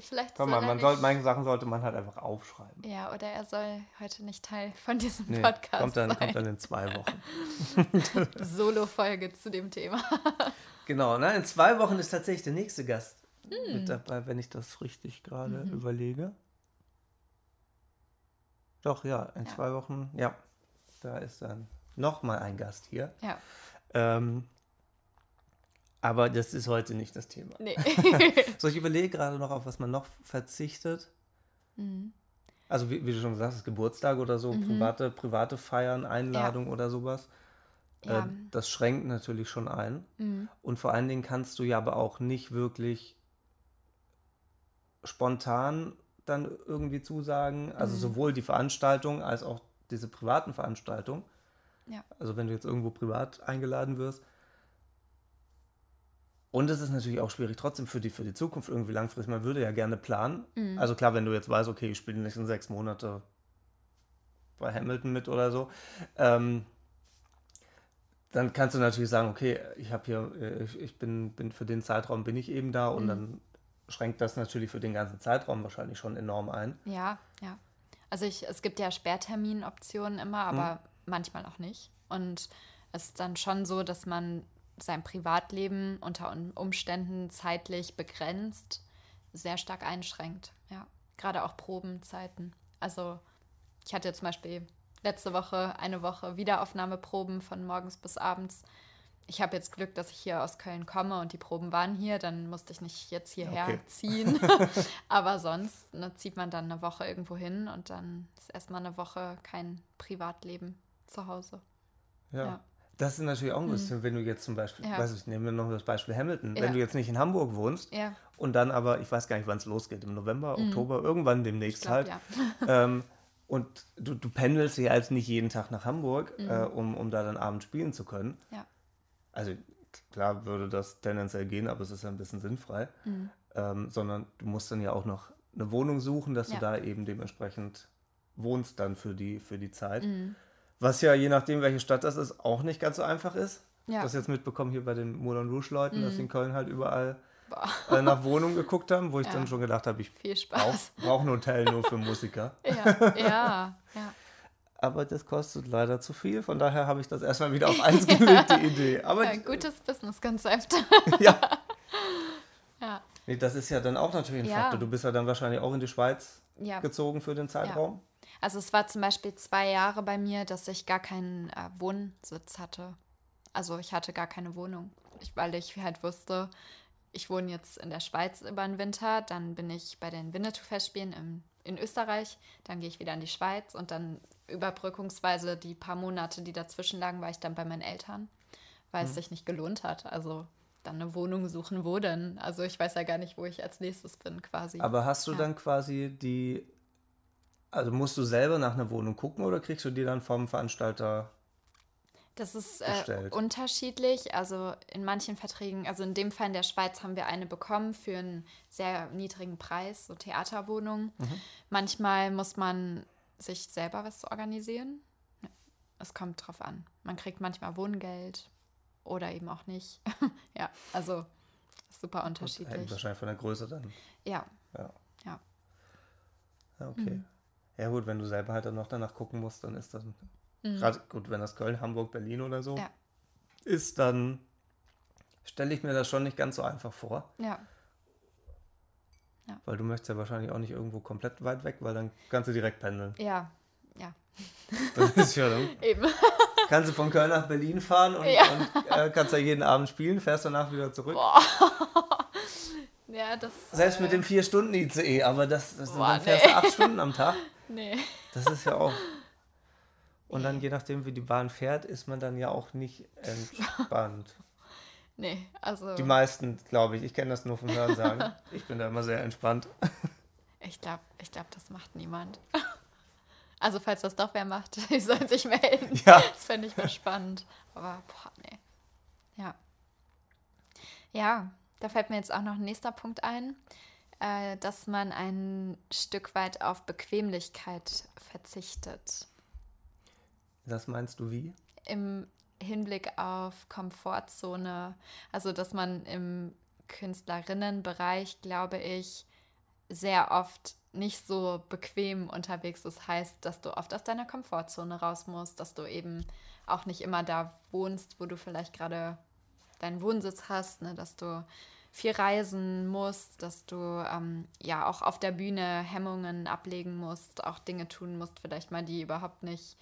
B: Vielleicht.
A: Komm mal, man soll, manche Sachen sollte man halt einfach aufschreiben.
B: Ja, oder er soll heute nicht Teil von diesem nee, Podcast
A: kommt dann,
B: sein.
A: Kommt dann in zwei Wochen.
B: Solo-Folge zu dem Thema.
A: genau, ne? in zwei Wochen ist tatsächlich der nächste Gast hm. mit dabei, wenn ich das richtig gerade mhm. überlege. Doch, ja, in ja. zwei Wochen, ja, da ist dann nochmal ein Gast hier.
B: Ja.
A: Ähm, aber das ist heute nicht das Thema.
B: Nee.
A: so, ich überlege gerade noch, auf was man noch verzichtet. Mhm. Also, wie, wie, du schon gesagt hast, Geburtstag oder so, mhm. private, private Feiern, Einladung ja. oder sowas. Ja. Äh, das schränkt natürlich schon ein. Mhm. Und vor allen Dingen kannst du ja aber auch nicht wirklich spontan dann irgendwie zusagen. Also mhm. sowohl die Veranstaltung als auch diese privaten Veranstaltungen.
B: Ja.
A: Also wenn du jetzt irgendwo privat eingeladen wirst. Und es ist natürlich auch schwierig, trotzdem für die, für die Zukunft irgendwie langfristig. Man würde ja gerne planen. Mhm. Also klar, wenn du jetzt weißt, okay, ich spiele nicht in sechs Monate bei Hamilton mit oder so, ähm, dann kannst du natürlich sagen, okay, ich habe hier, äh, ich, ich, bin, bin für den Zeitraum bin ich eben da und mhm. dann schränkt das natürlich für den ganzen Zeitraum wahrscheinlich schon enorm ein.
B: Ja, ja. Also ich, es gibt ja Sperrterminoptionen immer, aber hm. manchmal auch nicht. Und es ist dann schon so, dass man sein Privatleben unter Umständen zeitlich begrenzt sehr stark einschränkt. Ja, gerade auch Probenzeiten. Also ich hatte zum Beispiel letzte Woche eine Woche Wiederaufnahmeproben von morgens bis abends ich habe jetzt Glück, dass ich hier aus Köln komme und die Proben waren hier, dann musste ich nicht jetzt hierher okay. ziehen. Aber sonst ne, zieht man dann eine Woche irgendwo hin und dann ist erstmal eine Woche kein Privatleben zu Hause.
A: Ja. ja. Das ist natürlich auch ein bisschen, mhm. wenn du jetzt zum Beispiel, ja. weiß ich, nehmen wir noch das Beispiel Hamilton, ja. wenn du jetzt nicht in Hamburg wohnst
B: ja.
A: und dann aber, ich weiß gar nicht, wann es losgeht, im November, mhm. Oktober, irgendwann demnächst glaub, halt. Ähm, und du, du pendelst ja als nicht jeden Tag nach Hamburg, mhm. äh, um, um da dann abends spielen zu können. Also klar würde das tendenziell gehen, aber es ist ja ein bisschen sinnfrei, mhm. ähm, sondern du musst dann ja auch noch eine Wohnung suchen, dass du da eben dementsprechend wohnst dann für die, für die Zeit. Mhm. Was ja je nachdem, welche Stadt das ist, auch nicht ganz so einfach ist. Ja. Das jetzt mitbekommen hier bei den Moulin Rouge Leuten, mhm. dass sie in Köln halt überall äh, nach Wohnungen geguckt haben, wo ich ja. dann schon gedacht habe, ich brauche brauch ein Hotel nur für Musiker.
B: Ja, ja, ja
A: aber das kostet leider zu viel. Von daher habe ich das erstmal wieder auf eins gelegt, die Idee. Aber
B: ja, gutes Business-Konzept.
A: ja.
B: ja.
A: Nee, das ist ja dann auch natürlich ein ja. Faktor. Du bist ja dann wahrscheinlich auch in die Schweiz
B: ja.
A: gezogen für den Zeitraum.
B: Also es war zum Beispiel zwei Jahre bei mir, dass ich gar keinen äh, Wohnsitz hatte. Also ich hatte gar keine Wohnung, ich, weil ich halt wusste, ich wohne jetzt in der Schweiz über den Winter, dann bin ich bei den Winnetou-Festspielen in Österreich, dann gehe ich wieder in die Schweiz und dann überbrückungsweise die paar Monate, die dazwischen lagen, war ich dann bei meinen Eltern, weil mhm. es sich nicht gelohnt hat. Also dann eine Wohnung suchen, wo denn? Also ich weiß ja gar nicht, wo ich als nächstes bin quasi.
A: Aber hast du
B: ja.
A: dann quasi die, also musst du selber nach einer Wohnung gucken oder kriegst du die dann vom Veranstalter
B: das ist äh, unterschiedlich. Also in manchen Verträgen, also in dem Fall in der Schweiz haben wir eine bekommen für einen sehr niedrigen Preis, so Theaterwohnungen. Mhm. Manchmal muss man sich selber was zu organisieren. es kommt drauf an. Man kriegt manchmal Wohngeld oder eben auch nicht. ja, also super
A: Hängt
B: unterschiedlich.
A: wahrscheinlich von der Größe dann.
B: Ja,
A: Ja.
B: ja.
A: Ja, okay.
B: Mhm.
A: Ja gut, wenn du selber halt dann noch danach gucken musst, dann ist das gerade gut, wenn das Köln, Hamburg, Berlin oder so
B: Mhm. Ja.
A: ist, dann stelle ich mir das schon nicht ganz so einfach vor,
B: Ja,
A: weil du möchtest ja wahrscheinlich auch nicht irgendwo komplett weit weg, weil dann kannst du direkt pendeln.
B: ja, ja.
A: Das ist ja dann,
B: Eben.
A: kannst du von Köln nach Berlin fahren und,
B: Ja.
A: und äh, kannst ja jeden Abend spielen, fährst danach wieder zurück.
B: Boah. ja, das.
A: Selbst
B: äh,
A: mit dem 4-Stunden-ICE, aber das, das
B: Boah,
A: dann fährst
B: nee.
A: du acht Stunden am Tag.
B: Nee.
A: Das ist ja auch. Und dann, je nachdem, wie die Bahn fährt, ist man dann ja auch nicht entspannt.
B: Nee, also.
A: Die meisten, glaube ich. Ich kenne das nur vom Hörensagen. Ich bin da immer sehr entspannt.
B: Ich glaube, ich glaub, das macht niemand. Also, falls das doch wer macht, die sollen sich melden.
A: Ja.
B: Das fände ich mal spannend. Aber, boah, nee. Ja. Ja, da fällt mir jetzt auch noch ein nächster Punkt ein, äh, dass man ein Stück weit auf Bequemlichkeit verzichtet.
A: Das meinst du wie?
B: Im Hinblick auf Komfortzone, also dass man im Künstlerinnenbereich, glaube ich, sehr oft nicht so bequem unterwegs ist. Heißt, dass du oft aus deiner Komfortzone raus musst, dass du eben auch nicht immer da wohnst, wo du vielleicht gerade deinen Wohnsitz hast, ne? dass du viel reisen musst, dass du ähm, ja auch auf der Bühne Hemmungen ablegen musst, auch Dinge tun musst, vielleicht mal, die überhaupt nicht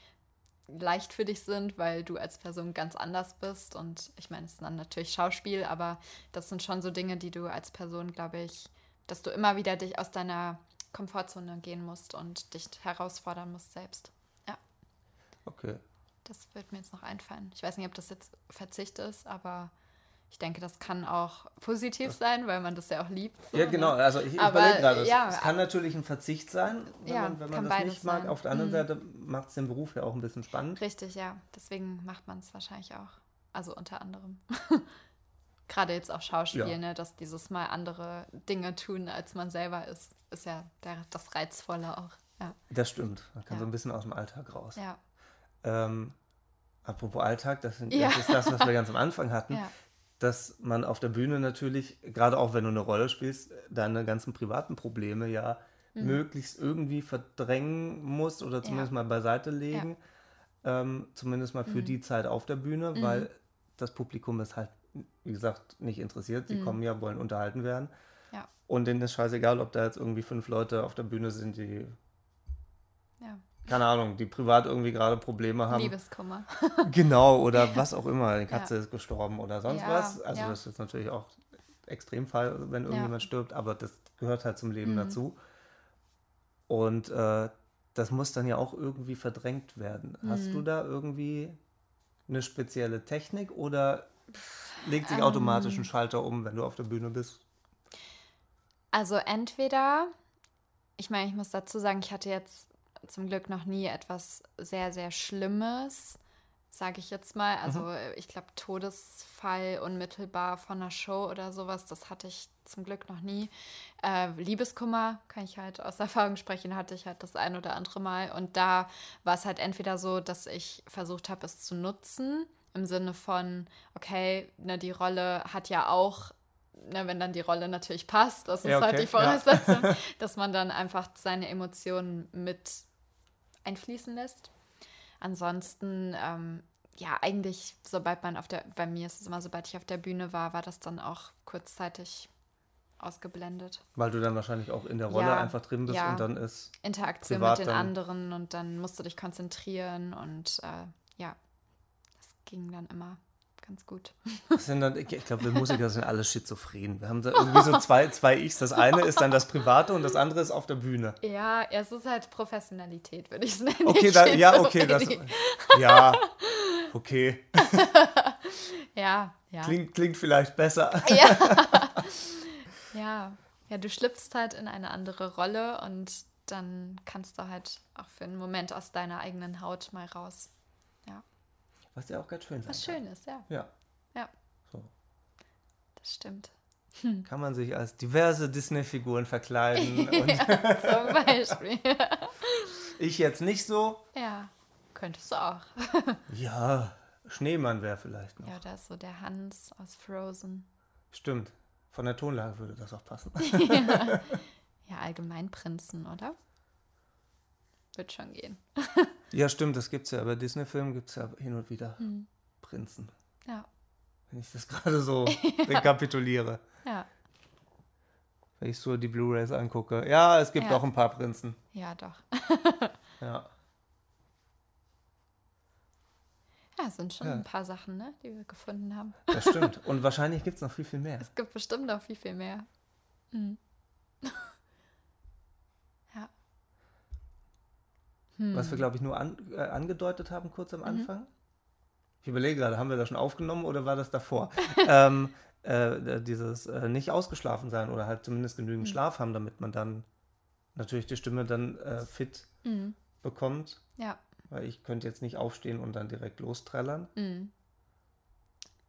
B: leicht für dich sind, weil du als Person ganz anders bist. Und ich meine, es ist dann natürlich Schauspiel, aber das sind schon so Dinge, die du als Person, glaube ich, dass du immer wieder dich aus deiner Komfortzone gehen musst und dich herausfordern musst selbst. Ja,
A: Okay.
B: das wird mir jetzt noch einfallen. Ich weiß nicht, ob das jetzt Verzicht ist, aber ich denke, das kann auch positiv sein, weil man das ja auch liebt. so,
A: Ja, genau.
B: ne?
A: Also ich, überlege gerade, es,
B: ja,
A: es kann natürlich ein Verzicht sein, wenn
B: Ja,
A: man, wenn man das nicht mag.
B: sein.
A: Auf der anderen
B: Mhm.
A: Seite macht es den Beruf ja auch ein bisschen spannend.
B: Richtig, ja. Deswegen macht man es wahrscheinlich auch. Also unter anderem. Gerade jetzt auch Schauspiel,
A: Ja.
B: ne, dass dieses Mal andere Dinge tun, als man selber ist, ist ja der, das Reizvolle auch. Ja.
A: Das stimmt. Man kann so ein bisschen aus dem Alltag raus.
B: Ja.
A: Ähm, apropos Alltag, das, sind, das ist das, was wir ganz am Anfang hatten.
B: Ja.
A: Dass man auf der Bühne natürlich, gerade auch wenn du eine Rolle spielst, deine ganzen privaten Probleme ja möglichst irgendwie verdrängen musst oder zumindest
B: Mhm. Ja.
A: mal beiseite legen. Ähm, zumindest mal für
B: Mhm.
A: die Zeit auf der Bühne, weil das Publikum ist halt, wie gesagt, nicht interessiert. Die kommen ja, wollen unterhalten werden.
B: Mhm. Ja.
A: Und denen ist scheißegal, ob da jetzt irgendwie fünf Leute auf der Bühne sind, die,
B: ja.
A: Keine Ahnung, die privat irgendwie gerade Probleme haben.
B: Liebeskummer.
A: Genau, oder was auch immer. Die Katze ist gestorben oder sonst
B: Ja,
A: was. Also
B: ja.
A: das ist natürlich auch Extremfall, wenn irgendjemand stirbt, aber das gehört halt zum Leben
B: Mhm.
A: dazu. Und äh, das muss dann ja auch irgendwie verdrängt werden. Hast
B: Mhm.
A: du da irgendwie eine spezielle Technik oder legt sich automatisch
B: Ähm.
A: ein Schalter um, wenn du auf der Bühne bist?
B: Also entweder, ich meine, ich muss dazu sagen, ich hatte jetzt zum Glück noch nie etwas sehr, sehr Schlimmes, sage ich jetzt mal. Also ich glaube, Todesfall unmittelbar von einer Show oder sowas, das hatte ich zum Glück noch nie. Äh, Liebeskummer, kann ich halt aus Erfahrung sprechen, hatte ich halt das ein oder andere Mal. Und da war es halt entweder so, dass ich versucht habe, es zu nutzen, im Sinne von, okay, ne, die Rolle hat ja auch ne, wenn dann die Rolle natürlich passt, das ist
A: Ja,
B: halt
A: okay,
B: die Voraussetzung, dass man dann einfach seine Emotionen mit einfließen lässt. Ansonsten, ähm, ja, eigentlich, sobald man auf der, bei mir ist es immer, sobald ich auf der Bühne war, war das dann auch kurzzeitig ausgeblendet.
A: Weil du dann wahrscheinlich auch in der Rolle
B: Ja,
A: einfach drin bist
B: ja.
A: und dann ist.
B: Interaktion mit den anderen und dann musst du dich konzentrieren und äh, ja, das ging dann immer ganz gut.
A: Dann, ich glaube, wir Musiker sind alle schizophren. Wir haben da irgendwie so zwei, zwei Ichs. Das eine ist dann das Private und das andere ist auf der Bühne.
B: Ja, es ist halt Professionalität, würde ich es nennen.
A: Okay, da, ja, okay, das. Ja, okay.
B: Ja, ja.
A: Klingt, klingt vielleicht besser.
B: Ja. ja. Ja, du schlüpfst halt in eine andere Rolle und dann kannst du halt auch für einen Moment aus deiner eigenen Haut mal raus. Ja.
A: Was ja auch ganz schön sein
B: Was
A: kann.
B: schön ist, ja.
A: Ja,
B: Ja,
A: so.
B: das stimmt.
A: Kann man sich als diverse Disney-Figuren verkleiden.
B: Ja, zum Beispiel.
A: ich jetzt nicht so,
B: ja. Könntest du auch.
A: Ja, Schneemann wäre vielleicht noch.
B: Ja, da ist so der Hans aus Frozen.
A: Stimmt. Von der Tonlage würde das auch passen.
B: Ja, allgemein Prinzen, oder? Wird schon gehen.
A: Ja, stimmt, das gibt's ja. Bei Disney-Filmen gibt es ja hin und wieder
B: Hm.
A: Prinzen.
B: Ja,
A: Wenn ich das gerade so rekapituliere.
B: ja,
A: Wenn ich so die Blu-Rays angucke. Ja, es gibt
B: Ja.
A: auch ein paar Prinzen.
B: ja, doch.
A: Ja.
B: Ja, es sind schon
A: Ja.
B: ein paar Sachen, ne, die wir gefunden haben.
A: Das stimmt. Und wahrscheinlich gibt es noch viel, viel mehr.
B: Es gibt bestimmt noch viel, viel mehr. Mhm. ja. Hm.
A: Was wir, glaube ich, nur an, äh, angedeutet haben, kurz
B: Mhm.
A: am Anfang. Ich überlege gerade, haben wir das schon aufgenommen oder war das davor? ähm, äh, dieses äh, nicht ausgeschlafen sein oder halt zumindest
B: Mhm.
A: genügend Schlaf haben, damit man dann natürlich die Stimme dann äh, fit
B: Mhm.
A: bekommt.
B: Ja.
A: Weil ich könnte jetzt nicht aufstehen und dann direkt losträllern.
B: Mhm.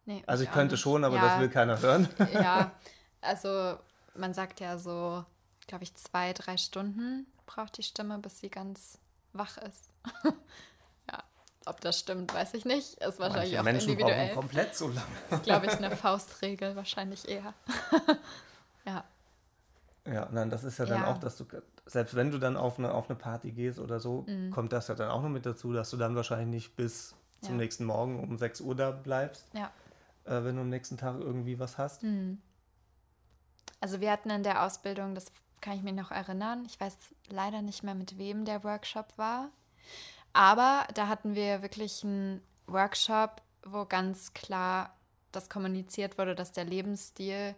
B: Nee,
A: Also ich könnte
B: nicht.
A: schon, aber
B: ja,
A: das will keiner hören.
B: Ja, also man sagt ja so, glaube ich, zwei, drei Stunden braucht die Stimme, bis sie ganz wach ist. ja, ob das stimmt, weiß ich nicht. Ist wahrscheinlich
A: Manche
B: auch
A: Menschen brauchen
B: individuell.
A: komplett so lange.
B: ist, glaube ich, eine Faustregel wahrscheinlich eher. ja,
A: Ja, nein, das ist ja dann
B: Ja.
A: auch, dass du, selbst wenn du dann auf eine, auf eine Party gehst oder so,
B: Mhm.
A: kommt das ja dann auch noch mit dazu, dass du dann wahrscheinlich nicht bis zum
B: Ja.
A: nächsten Morgen um 6 Uhr da bleibst,
B: ja.
A: äh, wenn du am nächsten Tag irgendwie was hast.
B: Hm. Also wir hatten in der Ausbildung, das kann ich mich noch erinnern, ich weiß leider nicht mehr, mit wem der Workshop war, aber da hatten wir wirklich einen Workshop, wo ganz klar das kommuniziert wurde, dass der Lebensstil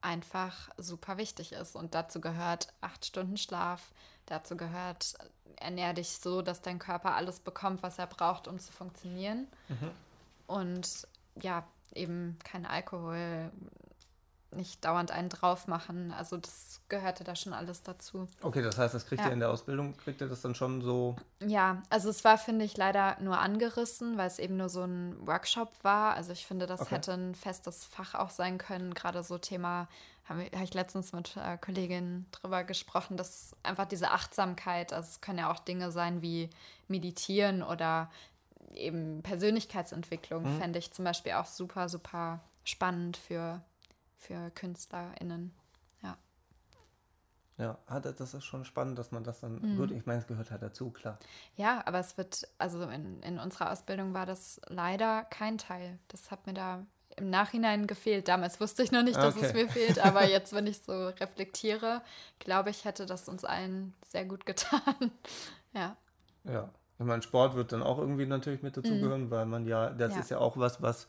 B: einfach super wichtig ist. Und dazu gehört acht Stunden Schlaf, dazu gehört ernähr dich so, dass dein Körper alles bekommt, was er braucht, um zu funktionieren. Und ja, eben kein Alkohol, nicht dauernd einen drauf machen. Also das gehörte da schon alles dazu.
A: Okay, das heißt, das kriegt
B: Ja.
A: ihr in der Ausbildung, kriegt ihr das dann schon so,
B: Ja, also es war, finde ich, leider nur angerissen, weil es eben nur so ein Workshop war. Also ich finde, das
A: Okay.
B: hätte ein festes Fach auch sein können. Gerade so Thema, habe hab ich letztens mit äh, Kolleginnen drüber gesprochen, dass einfach diese Achtsamkeit, also es können ja auch Dinge sein wie Meditieren oder eben Persönlichkeitsentwicklung,
A: Mhm.
B: fände ich zum Beispiel auch super, super spannend für, für KünstlerInnen. Ja.
A: ja, das ist schon spannend, dass man das dann,
B: Mhm.
A: gut, ich meine, es gehört halt dazu, klar.
B: Ja, aber es wird, also in, in unserer Ausbildung war das leider kein Teil. Das hat mir da im Nachhinein gefehlt. Damals wusste ich noch nicht, dass es
A: Okay.
B: mir fehlt, aber jetzt, wenn ich so reflektiere, glaube ich, hätte das uns allen sehr gut getan. ja.
A: Ja, ich meine, Sport wird dann auch irgendwie natürlich mit dazugehören, weil man ja, das
B: Mhm. Ja.
A: ist ja auch was, was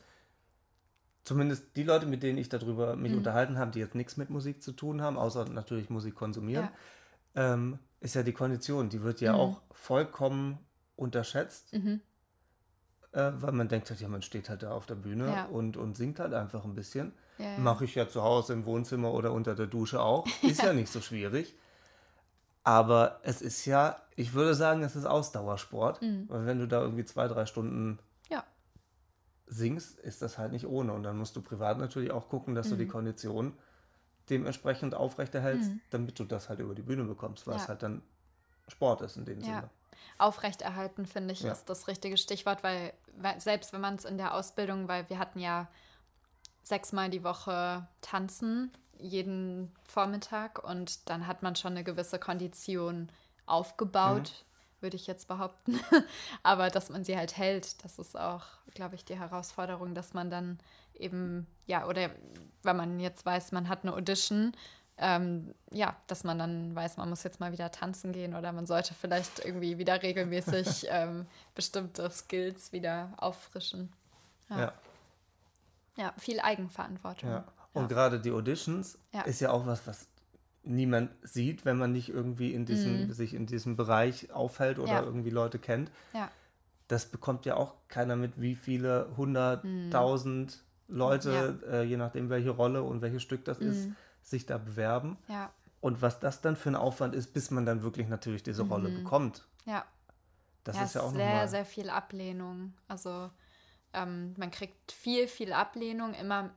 A: zumindest die Leute, mit denen ich darüber mich
B: Mhm.
A: unterhalten habe, die jetzt nichts mit Musik zu tun haben, außer natürlich Musik konsumieren, ähm, ist ja die Kondition. Die wird ja
B: Mhm.
A: auch vollkommen unterschätzt,
B: Mhm.
A: äh, weil man denkt halt, ja, man steht halt da auf der Bühne
B: Ja.
A: und, und singt halt einfach ein bisschen.
B: Ja, ja.
A: Mache ich ja zu Hause im Wohnzimmer oder unter der Dusche auch. Ist ja nicht so schwierig. Aber es ist ja, ich würde sagen, es ist Ausdauersport.
B: Mhm.
A: Weil wenn du da irgendwie zwei, drei Stunden
B: Ja.
A: Singst, ist das halt nicht ohne. Und dann musst du privat natürlich auch gucken, dass du
B: Mhm.
A: die Kondition dementsprechend aufrechterhältst, damit du das halt über die Bühne bekommst, weil
B: Ja.
A: es halt dann Sport ist in dem
B: Ja.
A: Sinne.
B: Aufrechterhalten, finde ich,
A: Ja.
B: ist das richtige Stichwort, weil, weil selbst wenn man es in der Ausbildung, weil wir hatten ja sechsmal die Woche tanzen, jeden Vormittag und dann hat man schon eine gewisse Kondition aufgebaut, würde ich jetzt behaupten. Aber dass man sie halt hält, das ist auch, glaube ich, die Herausforderung, dass man dann eben, ja, oder wenn man jetzt weiß, man hat eine Audition, ähm, ja, dass man dann weiß, man muss jetzt mal wieder tanzen gehen oder man sollte vielleicht irgendwie wieder regelmäßig ähm, bestimmte Skills wieder auffrischen. Ja.
A: Ja.
B: Ja, viel Eigenverantwortung.
A: Ja. Und gerade die Auditions
B: Ja.
A: ist ja auch was, was niemand sieht, wenn man nicht irgendwie in diesem, sich in diesem Bereich aufhält oder
B: Mhm. Ja.
A: irgendwie Leute kennt.
B: Ja.
A: Das bekommt ja auch keiner mit, wie viele hunderttausend Leute, äh, je nachdem welche Rolle und welches Stück das ist,
B: Mhm.
A: sich da bewerben.
B: ja,
A: Und was das dann für ein Aufwand ist, bis man dann wirklich natürlich diese Rolle bekommt.
B: ja.
A: Das
B: Mhm. ja,
A: ist ja
B: es
A: auch
B: sehr,
A: nochmal.
B: sehr viel Ablehnung. Also ähm, man kriegt viel, viel Ablehnung, immer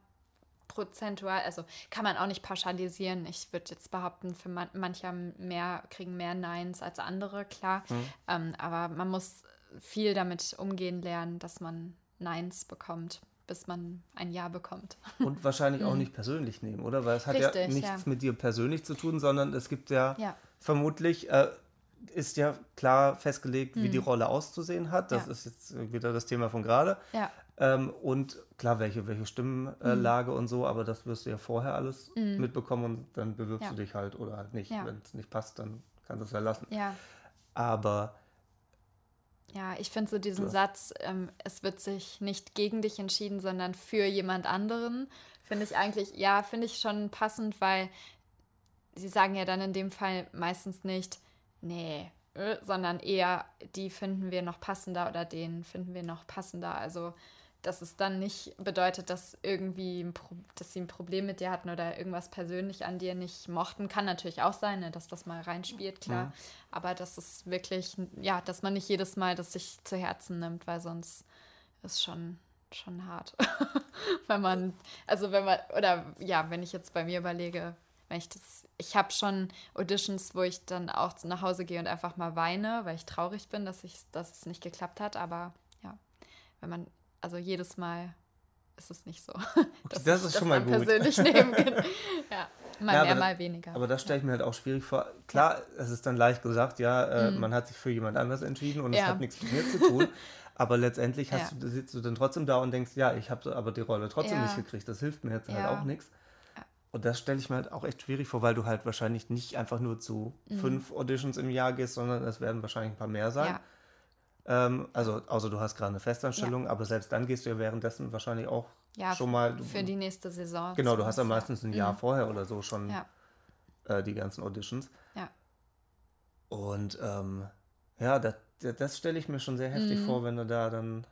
B: prozentual, also kann man auch nicht pauschalisieren. Ich würde jetzt behaupten, für man, manche haben mehr, kriegen mehr Neins als andere, klar.
A: Hm.
B: Ähm, aber man muss viel damit umgehen lernen, dass man Neins bekommt, bis man ein Ja bekommt.
A: Und wahrscheinlich auch nicht persönlich nehmen, oder? Weil es hat ja
B: Richtig,
A: nichts
B: ja.
A: mit dir persönlich zu tun, sondern es gibt ja,
B: Ja.
A: vermutlich, äh, ist ja klar festgelegt, wie die Rolle auszusehen hat. Das
B: Mhm. Ja.
A: ist jetzt wieder das Thema von gerade.
B: Ja,
A: Ähm, und klar, welche, welche Stimmlage und so, aber das wirst du ja vorher alles mitbekommen und dann bewirbst
B: Mhm. Ja.
A: du dich halt oder halt nicht.
B: Ja.
A: Wenn es nicht passt, dann kannst du es ja lassen.
B: ja.
A: Aber
B: Ja, ich finde so diesen Satz, ähm, es wird sich nicht gegen dich entschieden, sondern für jemand anderen, finde ich eigentlich, ja, finde ich schon passend, weil sie sagen ja dann in dem Fall meistens nicht, nee, äh, sondern eher, die finden wir noch passender oder den finden wir noch passender. Also, dass es dann nicht bedeutet, dass irgendwie, dass sie ein Problem mit dir hatten oder irgendwas persönlich an dir nicht mochten. Kann natürlich auch sein, ne, dass das mal reinspielt, klar. Aber das ist wirklich, ja, dass man nicht jedes Mal das sich zu Herzen nimmt, weil sonst ist schon, schon hart. wenn man, also wenn man, oder ja, wenn ich jetzt bei mir überlege, wenn ich das, ich habe schon Auditions, wo ich dann auch nach Hause gehe und einfach mal weine, weil ich traurig bin, dass, ich, dass es nicht geklappt hat. Aber ja, wenn man, also jedes Mal ist es nicht so. dass
A: das
B: ich
A: ist schon mal gut.
B: persönlich nehmen kann. Ja, mal
A: Ja,
B: mehr,
A: aber-
B: mal weniger.
A: Aber das stelle ich mir halt auch schwierig vor. Klar, es ist dann leicht gesagt, ja, äh,
B: Mhm.
A: man hat sich für jemand anders entschieden und es
B: Ja.
A: hat nichts mit mir zu tun. Aber letztendlich hast
B: Ja.
A: du, sitzt du dann trotzdem da und denkst, ja, ich habe aber die Rolle trotzdem
B: Ja.
A: nicht gekriegt. Das hilft mir jetzt halt
B: Ja.
A: auch nichts. Und das stelle ich mir halt auch echt schwierig vor, weil du halt wahrscheinlich nicht einfach nur zu
B: Mhm.
A: fünf Auditions im Jahr gehst, sondern es werden wahrscheinlich ein paar mehr sein.
B: Ja.
A: Ähm, also, außer du hast gerade eine Festanstellung, aber selbst dann gehst du ja währenddessen wahrscheinlich auch
B: Ja,
A: schon mal.
B: für die nächste Saison.
A: Genau, du hast ja meistens ein Jahr vorher oder so schon
B: Ja,
A: äh, die ganzen Auditions.
B: ja.
A: Und ähm, ja, das, das stelle ich mir schon sehr
B: Mhm.
A: heftig vor, wenn du da dann.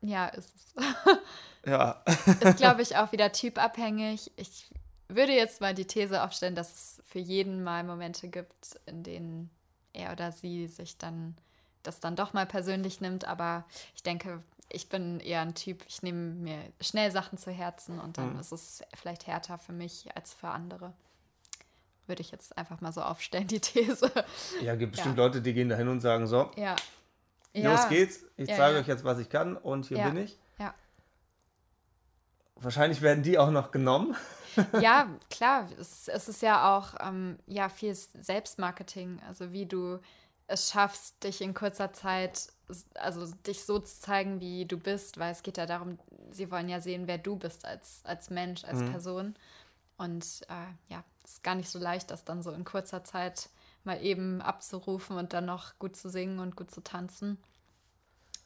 B: Ja, ist es.
A: Ja,
B: Ist, glaube ich, auch wieder typabhängig. Ich würde jetzt mal die These aufstellen, dass es für jeden mal Momente gibt, in denen er oder sie sich dann das dann doch mal persönlich nimmt. Aber ich denke, ich bin eher ein Typ, ich nehme mir schnell Sachen zu Herzen und dann
A: Mhm.
B: ist es vielleicht härter für mich als für andere. Würde ich jetzt einfach mal so aufstellen, die These.
A: ja, gibt bestimmt
B: Ja.
A: Leute, die gehen da hin und sagen: So,
B: Ja.
A: los
B: ja.
A: geht's, ich
B: Ja,
A: zeige euch jetzt, was ich kann und hier bin ich.
B: Ja.
A: Wahrscheinlich werden die auch noch genommen.
B: Ja, klar, es, es ist ja auch ähm, ja, viel Selbstmarketing, also wie du es schaffst, dich in kurzer Zeit, also dich so zu zeigen, wie du bist, weil es geht ja darum, sie wollen ja sehen, wer du bist als, als Mensch, als Person. Und äh, ja, es ist gar nicht so leicht, das dann so in kurzer Zeit mal eben abzurufen und dann noch gut zu singen und gut zu tanzen.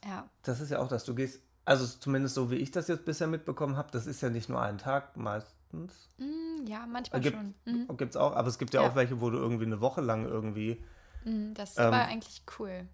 B: Ja,
A: Das ist ja auch, dass du gehst, also zumindest so wie ich das jetzt bisher mitbekommen habe, das ist ja nicht nur ein Tag meistens.
B: Mm, ja manchmal
A: Gibt
B: schon. Mhm.
A: es auch, aber es gibt ja,
B: Ja.
A: auch welche, wo du irgendwie eine Woche lang irgendwie.
B: Mm, Das
A: Ähm,
B: war eigentlich cool,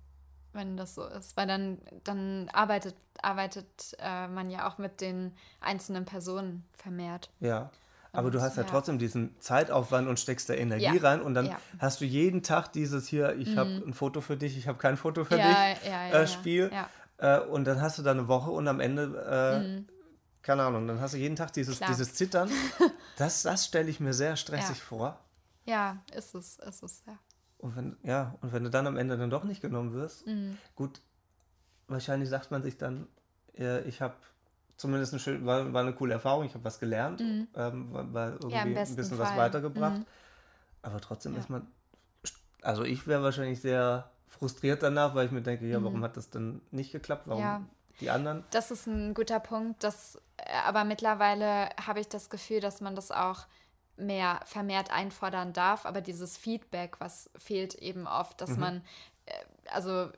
B: wenn das so ist, weil dann, dann arbeitet, arbeitet äh, man ja auch mit den einzelnen Personen vermehrt.
A: Ja. Aber du
B: Und,
A: hast ja,
B: ja.
A: trotzdem diesen Zeitaufwand und steckst da Energie
B: Ja,
A: rein und dann
B: ja. Mhm.
A: hast du jeden Tag dieses hier, ich habe ein Foto für dich, ich habe kein Foto für dich äh, Spiel. Äh, und dann hast du da eine Woche und am Ende, äh, keine Ahnung, dann hast du jeden Tag dieses,
B: Mhm. Klar.
A: dieses Zittern. Das, das stelle ich mir sehr stressig
B: Ja.
A: vor.
B: ja, ist es, ist es, ja.
A: Und wenn, ja, und wenn du dann am Ende dann doch nicht genommen wirst,
B: Mhm.
A: gut, wahrscheinlich sagt man sich dann, äh, ich habe zumindest eine schön, war, war eine coole Erfahrung, ich habe was gelernt, ähm, war, war irgendwie ein
B: Mhm. besten
A: bisschen was
B: Fall.
A: weitergebracht.
B: Mhm.
A: Aber trotzdem
B: Ja.
A: ist man, also ich wäre wahrscheinlich sehr frustriert danach, weil ich mir denke, ja, warum hat das denn nicht geklappt? Warum
B: Mhm. Ja.
A: die anderen?
B: Das ist ein guter Punkt. Das, äh, aber mittlerweile habe ich das Gefühl, dass man das auch mehr vermehrt einfordern darf. Aber dieses Feedback, was fehlt eben oft, dass man, äh, also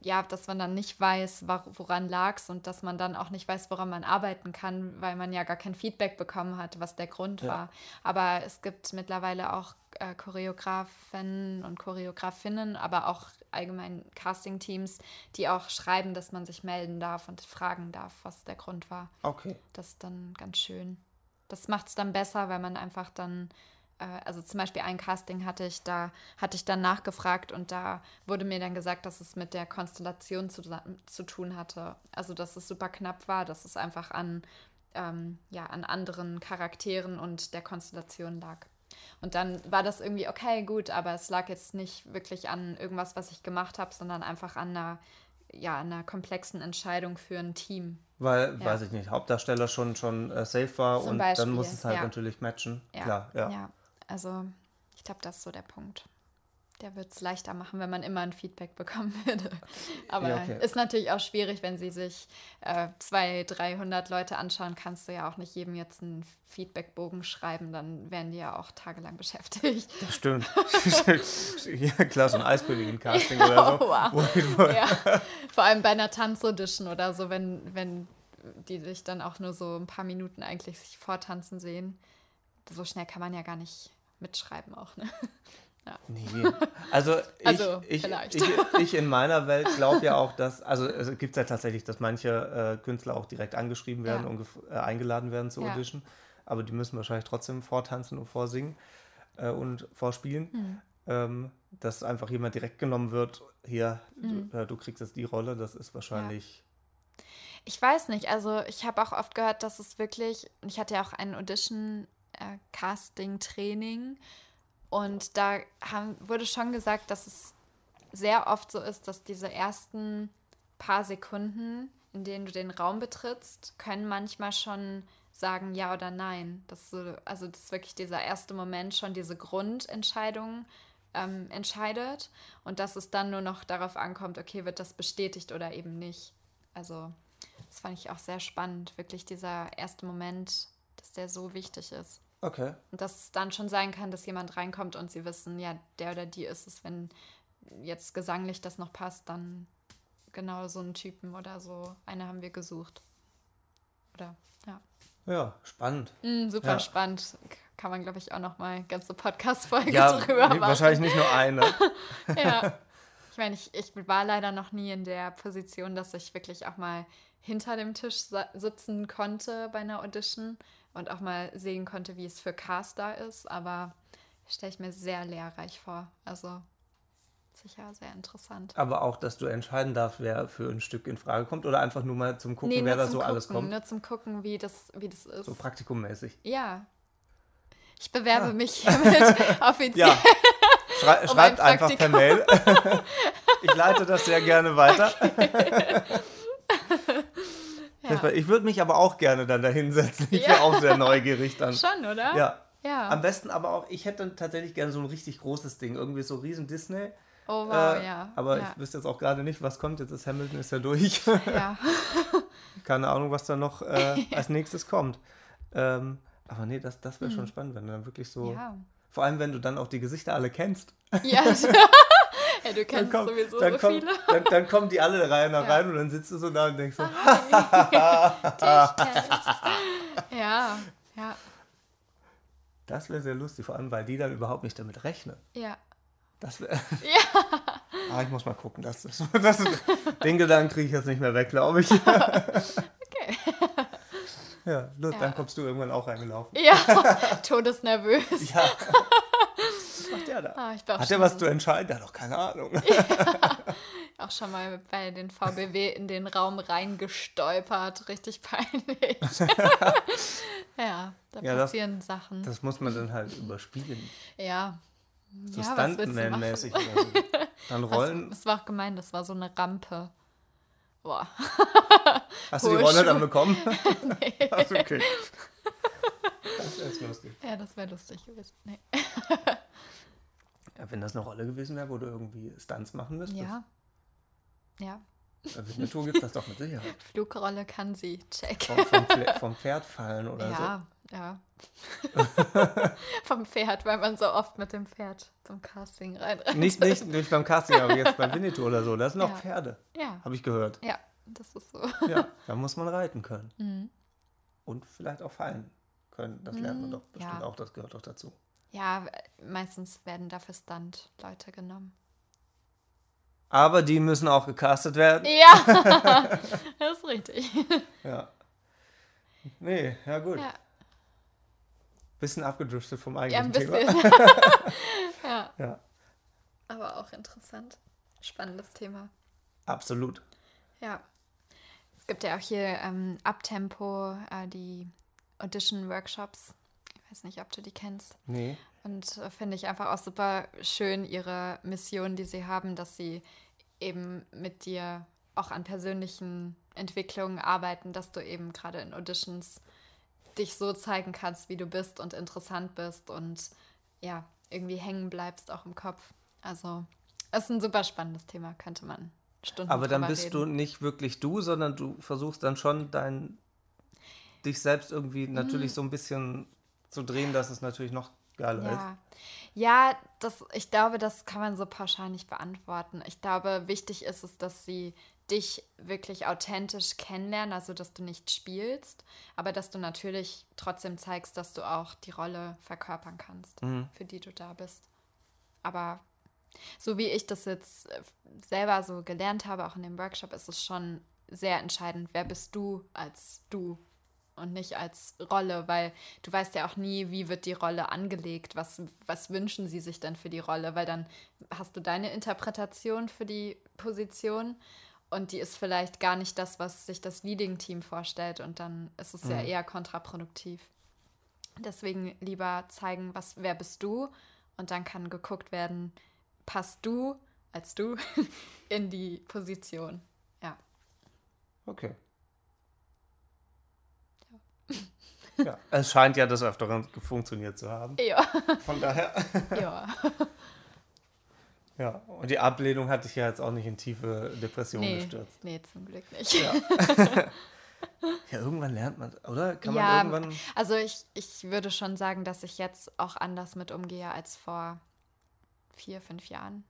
B: ja, dass man dann nicht weiß, woran lag es und dass man dann auch nicht weiß, woran man arbeiten kann, weil man ja gar kein Feedback bekommen hat, was der Grund
A: Ja.
B: war. Aber es gibt mittlerweile auch äh, Choreografen und Choreografinnen, aber auch allgemein Casting-Teams, die auch schreiben, dass man sich melden darf und fragen darf, was der Grund war.
A: Okay.
B: Das ist dann ganz schön. Das macht es dann besser, weil man einfach dann, äh, also zum Beispiel ein Casting hatte ich, da hatte ich dann nachgefragt und da wurde mir dann gesagt, dass es mit der Konstellation zu, zu tun hatte. Also dass es super knapp war, dass es einfach an, ähm, ja, an anderen Charakteren und der Konstellation lag. Und dann war das irgendwie okay, gut, aber es lag jetzt nicht wirklich an irgendwas, was ich gemacht habe, sondern einfach an einer ja, einer komplexen Entscheidung für ein Team.
A: Weil,
B: Ja.
A: weiß ich nicht, Hauptdarsteller schon, schon äh, safe war
B: Zum
A: und
B: Beispiel,
A: dann muss es halt
B: ja.
A: natürlich matchen.
B: Ja,
A: Klar, ja.
B: ja. also ich glaube, das ist so der Punkt. Der wird es leichter machen, wenn man immer ein Feedback bekommen würde. Aber
A: Ja, okay.
B: ist natürlich auch schwierig, wenn sie sich äh, 200, 300 Leute anschauen, kannst du ja auch nicht jedem jetzt einen Feedbackbogen schreiben, dann wären die ja auch tagelang beschäftigt.
A: Das stimmt. ja, klar, so ein Eiskönigin-Casting oder so.
B: Oh, wow.
A: Wo- wo-
B: Ja, vor allem bei einer Tanzaudition oder so, wenn, wenn die dich dann auch nur so ein paar Minuten eigentlich sich vortanzen sehen. So schnell kann man ja gar nicht mitschreiben auch, ne?
A: Nee. Also, ich,
B: Also,
A: ich, ich, ich in meiner Welt glaube ja auch, dass, also es gibt ja tatsächlich, dass manche äh, Künstler auch direkt angeschrieben werden
B: Ja.
A: und äh, eingeladen werden zur
B: Ja.
A: Audition, aber die müssen wahrscheinlich trotzdem vortanzen und vorsingen äh, und vorspielen.
B: Hm.
A: Ähm, dass einfach jemand direkt genommen wird, hier,
B: Hm.
A: du, äh, du kriegst jetzt die Rolle, das ist wahrscheinlich.
B: Ich weiß nicht, also ich habe auch oft gehört, dass es wirklich, ich hatte ja auch ein Audition-Casting-Training und da haben, wurde schon gesagt, dass es sehr oft so ist, dass diese ersten paar Sekunden, in denen du den Raum betrittst, können manchmal schon sagen ja oder nein. Das so, also das ist wirklich dieser erste Moment schon diese Grundentscheidung ähm, entscheidet und dass es dann nur noch darauf ankommt, okay, wird das bestätigt oder eben nicht. Also das fand ich auch sehr spannend, wirklich dieser erste Moment, dass der so wichtig ist.
A: Okay.
B: Und dass es dann schon sein kann, dass jemand reinkommt und sie wissen, ja, der oder die ist es, wenn jetzt gesanglich das noch passt, dann genau so einen Typen oder so. Eine haben wir gesucht. Oder, ja.
A: Ja, spannend.
B: Mm, super
A: Ja.
B: spannend. Kann man, glaube ich, auch noch mal ganze Podcast-Folge
A: Ja,
B: drüber machen.
A: wahrscheinlich nicht nur eine.
B: Ja. Ich meine, ich, ich war leider noch nie in der Position, dass ich wirklich auch mal hinter dem Tisch sitzen konnte bei einer Audition und auch mal sehen konnte, wie es für Cast da ist. Aber stelle ich mir sehr lehrreich vor. Also sicher sehr interessant.
A: Aber auch, dass du entscheiden darfst, wer für ein Stück in Frage kommt oder einfach nur mal zum Gucken,
B: Nee,
A: wer da so alles
B: Gucken,
A: kommt.
B: nur zum Gucken, wie das, wie das ist.
A: So praktikummäßig.
B: ja. Ich bewerbe
A: Ah.
B: mich hiermit offiziell.
A: Ja. Schrei
B: Um
A: schreibt
B: ein
A: einfach per Mail. ich leite das sehr gerne weiter.
B: Ja.
A: Ich würde mich aber auch gerne dann da hinsetzen. Ich
B: Ja.
A: wäre auch sehr neugierig dann.
B: Schon, oder?
A: Ja.
B: Ja.
A: Am besten aber auch, ich hätte dann tatsächlich gerne so ein richtig großes Ding. Irgendwie so riesen Disney.
B: oh, wow,
A: Äh,
B: ja.
A: Aber ich wüsste jetzt auch gerade nicht, was kommt. Jetzt ist Hamilton ist ja durch.
B: ja.
A: Keine Ahnung, was da noch äh, als nächstes kommt. Ähm, aber nee, das, das wäre schon spannend, wenn du dann wirklich so. Vor allem, wenn du dann auch die Gesichter alle kennst.
B: Ja, ja du kennst
A: kommt-
B: sowieso
A: dann
B: so
A: kommt,
B: viele.
A: Dann, dann kommen die alle nach
B: Ja.
A: rein und dann sitzt du so da und denkst so,
B: ich. Ja, ja,
A: das wäre sehr lustig, vor allem, weil die dann überhaupt nicht damit rechnen.
B: ja.
A: Das wäre.
B: Ja,
A: Ah, ich muss mal gucken. Das ist, das ist, den Gedanken kriege ich jetzt nicht mehr weg, glaube ich.
B: okay.
A: Ja, los,
B: Ja.
A: dann kommst du irgendwann auch reingelaufen.
B: Ja, todesnervös.
A: Ja. Der da?
B: Ah,
A: Hat er was zu entscheiden? Hat doch keine Ahnung.
B: auch schon mal bei den VBW in den Raum reingestolpert. Richtig peinlich. ja, da
A: Ja, das-
B: passieren Sachen.
A: Das muss man dann halt überspielen.
B: ja.
A: So
B: ja?
A: Stuntman-mäßig so. Dann rollen.
B: Das war auch gemein, das war so eine Rampe. Boah.
A: Hast du die Rolle dann bekommen?
B: nee.
A: Ach, okay. Das ist lustig.
B: Ja, das wäre lustig gewesen. Nee.
A: Ja, wenn das eine Rolle gewesen wäre, wo du irgendwie Stunts machen müsstest.
B: Ja. Ja.
A: Bei Winnetou gibt es das doch mit Sicherheit.
B: Flugrolle kann sie. Check.
A: Vom, vom, vom Pferd fallen oder
B: Ja, ja. Vom Pferd, weil man so oft mit dem Pferd zum Casting rein.
A: so. Nicht, nicht, nicht beim Casting, aber jetzt bei Winnetou oder so. Das sind auch
B: Ja.
A: Pferde,
B: Ja,
A: habe ich gehört.
B: ja, das ist so.
A: Ja, da muss man reiten können.
B: Mhm.
A: Und vielleicht auch fallen können. Das lernt man
B: Mm,
A: doch bestimmt
B: ja.
A: auch, das gehört doch dazu.
B: Ja, meistens werden dafür Stunt-Leute genommen.
A: Aber die müssen auch gecastet werden.
B: Ja, das ist richtig.
A: Ja. Nee, ja gut.
B: Ja,
A: Bisschen abgedriftet vom
B: ja
A: eigentlichen
B: ein
A: Thema.
B: ja,
A: Ja,
B: aber auch interessant. Spannendes Thema.
A: absolut.
B: Ja. Es gibt ja auch hier ähm, Abtempo, äh, die Audition-Workshops. Weiß nicht, ob du die kennst.
A: Nee.
B: Und äh, finde ich einfach auch super schön, ihre Mission, die sie haben, dass sie eben mit dir auch an persönlichen Entwicklungen arbeiten, dass du eben gerade in Auditions dich so zeigen kannst, wie du bist und interessant bist und ja, irgendwie hängen bleibst auch im Kopf. Also, es ist ein super spannendes Thema, könnte man Stunden
A: Aber dann bist
B: reden.
A: du nicht wirklich du, sondern du versuchst dann schon dein dich selbst irgendwie natürlich
B: Mhm.
A: so ein bisschen zu drehen, dass es natürlich noch geiler ist.
B: Ja, ja das, ich glaube, das kann man so pauschal nicht beantworten. Ich glaube, wichtig ist es, dass sie dich wirklich authentisch kennenlernen, also dass du nicht spielst, aber dass du natürlich trotzdem zeigst, dass du auch die Rolle verkörpern kannst,
A: Mhm.
B: für die du da bist. Aber so wie ich das jetzt äh, selber so gelernt habe, auch in dem Workshop, ist es schon sehr entscheidend, wer bist du als du und nicht als Rolle, weil du weißt ja auch nie, wie wird die Rolle angelegt, was, was wünschen sie sich denn für die Rolle, weil dann hast du deine Interpretation für die Position und die ist vielleicht gar nicht das, was sich das Leading-Team vorstellt und dann ist es ja eher kontraproduktiv. Deswegen lieber zeigen, was, wer bist du und dann kann geguckt werden, passt du als du in die Position. Ja.
A: Okay. Ja, es scheint ja des Öfteren funktioniert zu haben.
B: Ja.
A: Von daher.
B: ja.
A: Ja, und die Ablehnung hat dich ja jetzt auch nicht in tiefe Depression
B: Nee,
A: gestürzt.
B: nee, zum Glück nicht.
A: Ja. ja, irgendwann lernt man, oder? Kann
B: Ja,
A: man irgendwann.
B: Also ich, ich würde schon sagen, dass ich jetzt auch anders mit umgehe als vor vier, fünf Jahren.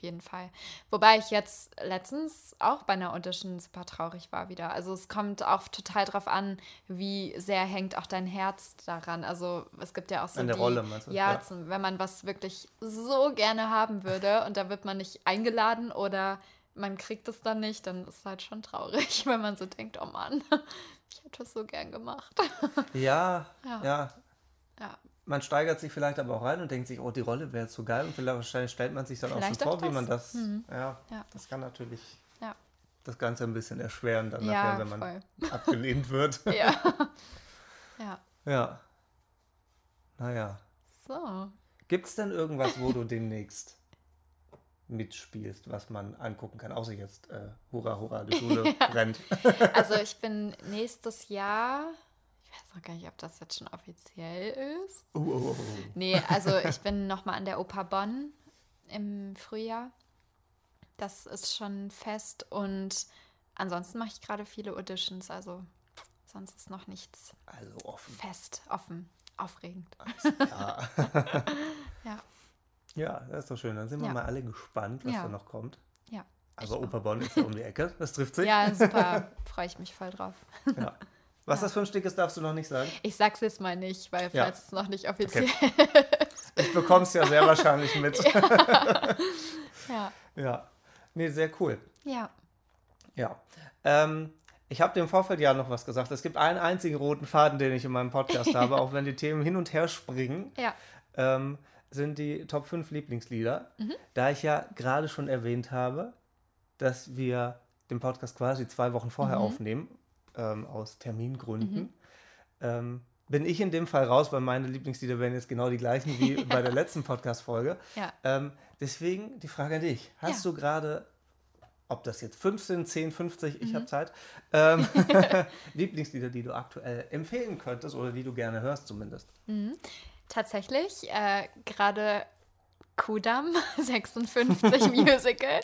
B: Jeden Fall. Wobei ich jetzt letztens auch bei einer Audition super traurig war wieder. Also es kommt auch total drauf an, wie sehr hängt auch dein Herz daran. Also es gibt ja auch so
A: An der
B: die,
A: Rolle, meinst du?
B: Ja,
A: Ja.
B: Zum, wenn man was wirklich so gerne haben würde und da wird man nicht eingeladen oder man kriegt es dann nicht, dann ist es halt schon traurig, wenn man so denkt, oh Mann, ich hätte es so gern gemacht.
A: Ja,
B: Ja.
A: ja.
B: Ja,
A: Man steigert sich vielleicht aber auch rein und denkt sich, oh, die Rolle wäre so geil und vielleicht wahrscheinlich stellt man sich dann
B: Vielleicht
A: auch schon
B: auch
A: vor, wie man
B: das.
A: das.
B: Mhm.
A: Ja,
B: Ja.
A: das kann natürlich
B: ja.
A: das Ganze ein bisschen erschweren dann
B: Ja,
A: nachher, wenn man
B: voll.
A: abgelehnt wird.
B: Ja. ja.
A: ja. Naja.
B: So.
A: Gibt es denn irgendwas, wo du demnächst mitspielst, was man angucken kann? Außer jetzt, äh, hurra, hurra, die Schule brennt.
B: Also ich bin nächstes Jahr, ich weiß noch gar nicht, ob das jetzt schon offiziell ist.
A: Uh, uh, uh, uh.
B: Nee, also ich bin nochmal an der Oper Bonn im Frühjahr. Das ist schon fest und ansonsten mache ich gerade viele Auditions, also sonst ist noch nichts
A: Also offen.
B: fest, offen, aufregend.
A: Ja.
B: Ja,
A: ja, das ist doch schön. Dann sind wir
B: Ja.
A: mal alle gespannt, was
B: Ja.
A: da noch kommt.
B: ja.
A: Aber
B: Ich auch.
A: Operbonn ist ja um die Ecke. Das trifft sich.
B: Ja, super, freue ich mich voll drauf.
A: Ja. Was das für ein Stück ist, darfst du noch nicht sagen.
B: Ich sag's jetzt mal nicht, weil
A: Ja.
B: falls es noch nicht offiziell
A: Ich bekomme es ja sehr wahrscheinlich mit.
B: Ja.
A: Ja. Nee, sehr cool.
B: Ja.
A: Ja. Ähm, ich habe im Vorfeld ja noch was gesagt. Es gibt einen einzigen roten Faden, den ich in meinem Podcast habe, auch wenn die Themen hin und her springen.
B: Ja.
A: ähm, sind die Top 5 Lieblingslieder. Da ich ja gerade schon erwähnt habe, dass wir den Podcast quasi zwei Wochen vorher aufnehmen, ähm, aus Termingründen, ähm, bin ich in dem Fall raus, weil meine Lieblingslieder wären jetzt genau die gleichen wie bei der letzten Podcast-Folge.
B: Ja.
A: Ähm, deswegen die Frage an dich. Hast
B: Ja.
A: du gerade, ob das jetzt 15, 10, 50,
B: Mhm.
A: ich habe Zeit, ähm, Lieblingslieder, die du aktuell empfehlen könntest oder die du gerne hörst zumindest?
B: Tatsächlich, äh, gerade Kudam 56 Musical,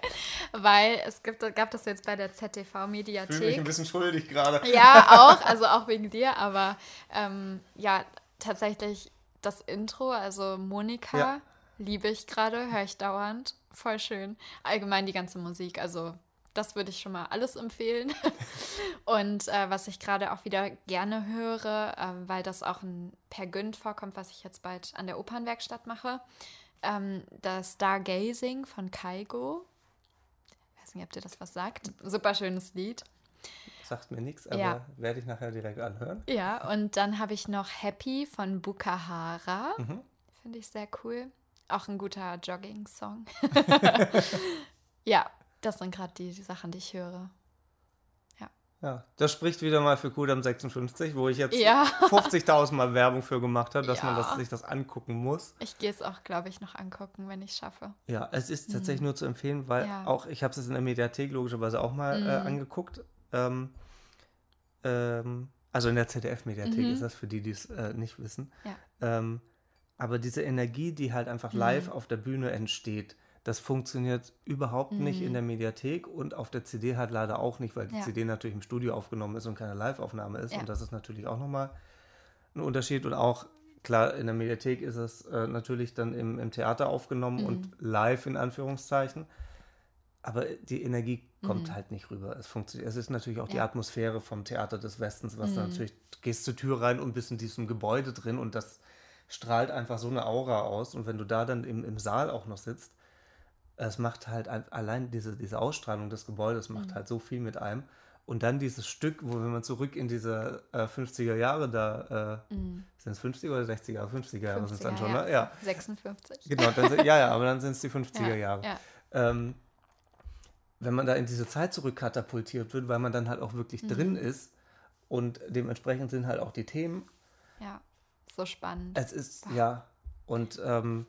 B: weil es gibt, gab das jetzt bei der
A: Fühle mich ein bisschen schuldig gerade.
B: Ja, auch, also auch wegen dir, aber ähm, ja, tatsächlich das Intro, also Monika,
A: Ja.
B: liebe ich gerade, höre ich dauernd, voll schön. Allgemein die ganze Musik, also das würde ich schon mal alles empfehlen. Und äh, was ich gerade auch wieder gerne höre, ähm, weil das auch ein Per Günd vorkommt, was ich jetzt bald an der Opernwerkstatt mache, ähm, das Stargazing von Kaigo. Ich weiß nicht, ob dir das was sagt. Super schönes Lied.
A: Sagt mir nichts, aber
B: Ja.
A: werde ich nachher direkt anhören.
B: Ja, und dann habe ich noch Happy von Bukahara. Finde ich sehr cool. Auch ein guter Jogging-Song. ja, das sind gerade die, die Sachen, die ich höre.
A: Ja, das spricht wieder mal für Kudam 56, wo ich jetzt
B: Ja.
A: 50.000 Mal Werbung für gemacht habe, dass man
B: Ja.
A: das, sich das angucken muss.
B: Ich gehe es auch, glaube ich, noch angucken, wenn ich es schaffe.
A: Ja, es ist tatsächlich nur zu empfehlen, weil
B: Mhm. Ja.
A: auch, ich habe es in der Mediathek logischerweise auch mal äh,
B: Mhm.
A: angeguckt. Ähm, ähm, also in der ZDF-Mediathek
B: Mhm.
A: ist das für die, die es äh, nicht wissen. Ähm, aber diese Energie, die halt einfach
B: Mhm.
A: live auf der Bühne entsteht, das funktioniert überhaupt nicht in der Mediathek und auf der CD halt leider auch nicht, weil die
B: Mhm. Ja.
A: CD natürlich im Studio aufgenommen ist und keine Live-Aufnahme ist.
B: Ja.
A: Und das ist natürlich auch nochmal ein Unterschied. Und auch, klar, in der Mediathek ist es äh, natürlich dann im, im Theater aufgenommen
B: Mhm.
A: und live in Anführungszeichen. Aber die Energie kommt
B: Mhm.
A: halt nicht rüber. Es funktioniert. Es ist natürlich auch die
B: Ja.
A: Atmosphäre vom Theater des Westens, was
B: Mhm.
A: dann natürlich, du gehst zur Tür rein und bist in diesem Gebäude drin und das strahlt einfach so eine Aura aus. Und wenn du da dann im, im Saal auch noch sitzt, es macht halt ein- allein diese, diese Ausstrahlung des Gebäudes macht
B: Mhm.
A: halt so viel mit einem. Und dann dieses Stück, wo wenn man zurück in diese äh, 50er Jahre da, äh,
B: Mhm.
A: sind es 50er oder 60er Jahre? 50er Jahre sind es dann
B: 50er,
A: schon,
B: ja.
A: ne? Ja,
B: 56.
A: genau. Dann, ja, ja, aber dann sind es die 50er
B: Ja,
A: Jahre.
B: Ja.
A: Ähm, wenn man da in diese Zeit zurückkatapultiert wird, weil man dann halt auch wirklich
B: Mhm.
A: drin ist und dementsprechend sind halt auch die Themen.
B: ja, so spannend.
A: Es ist, ja, und ähm,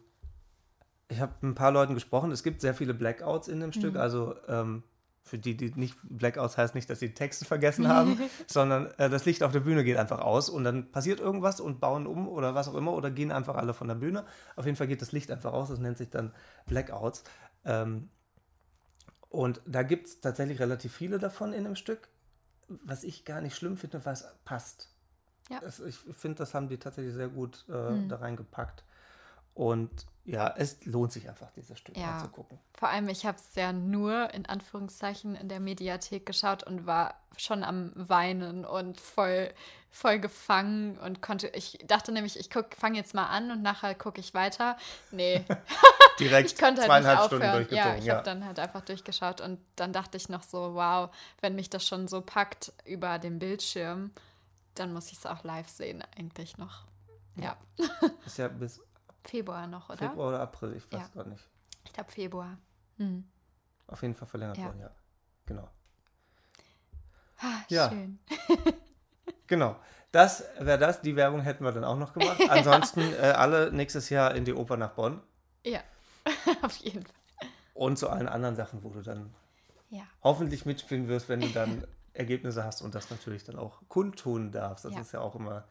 A: ich habe mit ein paar Leuten gesprochen. Es gibt sehr viele Blackouts in dem Stück.
B: Mhm.
A: Also ähm, für die, die nicht, Blackouts heißt nicht, dass sie die Texte vergessen haben, sondern äh, das Licht auf der Bühne geht einfach aus und dann passiert irgendwas und bauen um oder was auch immer oder gehen einfach alle von der Bühne. Auf jeden Fall geht das Licht einfach aus. Das nennt sich dann Blackouts. Ähm, und da gibt es tatsächlich relativ viele davon in dem Stück, was ich gar nicht schlimm finde, weil es passt.
B: Ja.
A: Es, ich finde, das haben die tatsächlich sehr gut äh,
B: Mhm.
A: da reingepackt. Und ja, es lohnt sich einfach, dieses Stück
B: Ja.
A: anzugucken.
B: Vor allem, ich habe es ja nur in Anführungszeichen in der Mediathek geschaut und war schon am Weinen und voll, voll gefangen und konnte, ich dachte nämlich, ich fange jetzt mal an und nachher gucke ich weiter. Nee,
A: Direkt
B: ich konnte halt nicht
A: zweieinhalb Stunden
B: aufhören. Ja,
A: durchgezogen.
B: ich
A: Ja,
B: habe dann halt einfach durchgeschaut und dann dachte ich noch so, wow, wenn mich das schon so packt über den Bildschirm, dann muss ich es auch live sehen eigentlich noch. Ja,
A: Ist ja bis
B: Februar noch, oder?
A: Februar oder April, ich weiß
B: Ja.
A: gar nicht.
B: Ich glaube Februar. Hm.
A: Auf jeden Fall verlängert
B: Ja.
A: worden, ja. Genau.
B: Ah,
A: Ja.
B: Schön.
A: Genau. Das wäre das. Die Werbung hätten wir dann auch noch gemacht. Ansonsten äh, alle nächstes Jahr in die Oper nach Bonn
B: Ja, auf jeden Fall.
A: und zu allen anderen Sachen, wo du dann
B: Ja.
A: hoffentlich mitspielen wirst, wenn du dann Ergebnisse hast und das natürlich dann auch kundtun darfst. Das
B: Ja.
A: ist ja auch immer,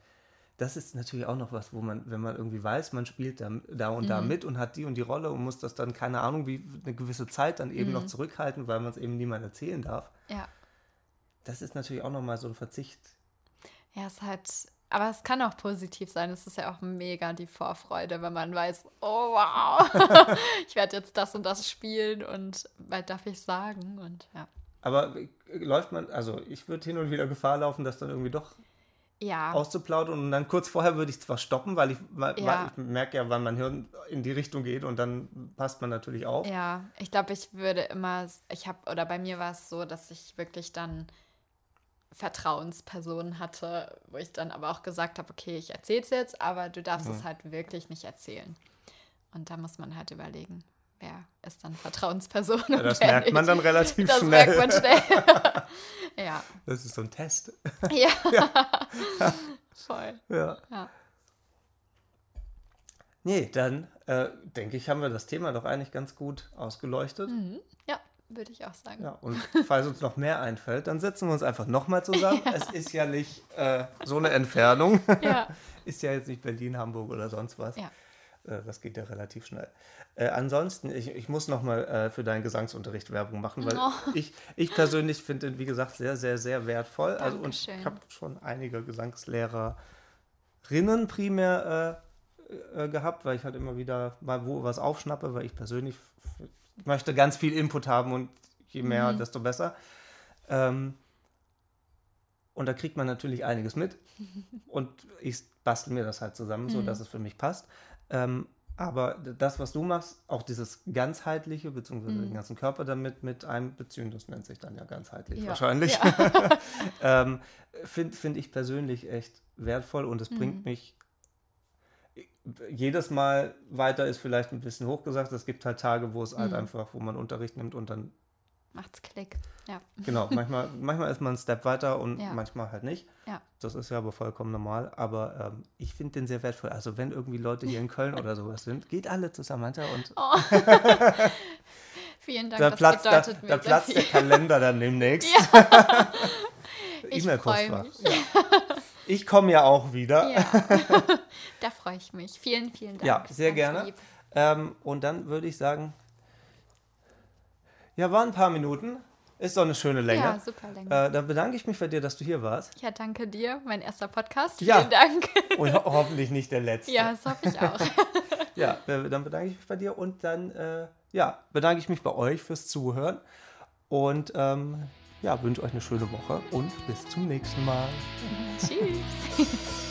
A: das ist natürlich auch noch was, wo man, wenn man irgendwie weiß, man spielt da, da und da
B: Mhm.
A: mit und hat die und die Rolle und muss das dann, keine Ahnung, wie eine gewisse Zeit dann eben
B: Mhm.
A: noch zurückhalten, weil man es eben niemand erzählen darf.
B: Ja.
A: Das ist natürlich auch nochmal so ein Verzicht.
B: Ja, es hat. Aber es kann auch positiv sein. Es ist ja auch mega die Vorfreude, wenn man weiß, oh wow, ich werde jetzt das und das spielen und bald darf ich sagen. Und ja.
A: Aber äh, läuft man, also ich würde hin und wieder Gefahr laufen, das dann irgendwie doch
B: Ja,
A: auszuplaudern und dann kurz vorher würde ich zwar stoppen, weil ich, weil,
B: Ja.
A: ich merke ja, wann mein Hirn in die Richtung geht und dann passt man natürlich auf.
B: ja. Ich glaube, ich würde immer, ich habe, oder bei mir war es so, dass ich wirklich dann Vertrauenspersonen hatte, wo ich dann aber auch gesagt habe, okay, ich erzähle es jetzt, aber du darfst es halt wirklich nicht erzählen. Und da muss man halt überlegen, wer ist dann Vertrauensperson.
A: Ja, das merkt man dann relativ
B: Das
A: schnell.
B: merkt man schnell. ja.
A: Das ist so ein Test.
B: Ja. Voll.
A: Ja.
B: Ja.
A: Nee, dann äh, denke ich, haben wir das Thema doch eigentlich ganz gut ausgeleuchtet.
B: Mhm. Ja, würde ich auch sagen.
A: Ja, und falls uns noch mehr einfällt, dann setzen wir uns einfach nochmal zusammen. Es ist ja nicht äh, so eine Entfernung.
B: Ja.
A: ist ja jetzt nicht Berlin, Hamburg oder sonst was.
B: Ja.
A: Äh, das geht ja relativ schnell. Äh, ansonsten, ich, ich muss nochmal äh, für deinen Gesangsunterricht Werbung machen, weil
B: Oh.
A: ich, ich persönlich finde ihn, wie gesagt, sehr, sehr, sehr wertvoll. Also, und ich habe schon einige Gesangslehrerinnen primär äh, äh, gehabt, weil ich halt immer wieder mal wo was aufschnappe, weil ich persönlich möchte ganz viel Input haben und je mehr,
B: Mhm.
A: desto besser. Ähm, und da kriegt man natürlich einiges mit. Und ich bastel mir das halt zusammen, so
B: Mhm.
A: dass es für mich passt. Ähm, aber das, was du machst, auch dieses ganzheitliche, beziehungsweise
B: Mhm.
A: den ganzen Körper damit mit einbeziehen, das nennt sich dann ja ganzheitlich
B: Ja.
A: wahrscheinlich.
B: Ja.
A: ähm, Finde find ich persönlich echt wertvoll und es
B: Mhm.
A: bringt mich jedes Mal weiter, ist vielleicht ein bisschen hochgesagt. Es gibt halt Tage, wo es halt
B: Mhm.
A: einfach, wo man Unterricht nimmt und dann
B: macht's Klick. Ja.
A: Genau, manchmal, manchmal ist man einen Step weiter und
B: Ja.
A: manchmal halt nicht.
B: Ja.
A: Das ist ja aber vollkommen normal. Aber ähm, ich finde den sehr wertvoll. Also wenn irgendwie Leute hier in Köln oder sowas sind, geht alle zu Samantha und
B: Oh. Vielen Dank,
A: da
B: das
A: platzt, da,
B: bedeutet mir
A: da platzt der. Kalender dann demnächst.
B: Ich
A: E-Mail-Postfach.
B: freu mich.
A: Ich komme ja auch wieder.
B: Ja, da freue ich mich. Vielen, vielen Dank.
A: Ja, sehr
B: Ganz
A: gerne. Ähm, und dann würde ich sagen, ja, waren ein paar Minuten. Ist doch eine schöne Länge.
B: Ja, super Länge.
A: Äh, dann bedanke ich mich bei dir, dass du hier warst.
B: Ja, danke dir. Mein erster Podcast.
A: Ja.
B: Vielen Dank.
A: Und ho hoffentlich nicht der letzte.
B: Ja, das hoffe ich auch.
A: Ja, äh, dann bedanke ich mich bei dir und dann äh, ja, bedanke ich mich bei euch fürs Zuhören und ähm, ja, wünsche euch eine schöne Woche und bis zum nächsten Mal.
B: Tschüss.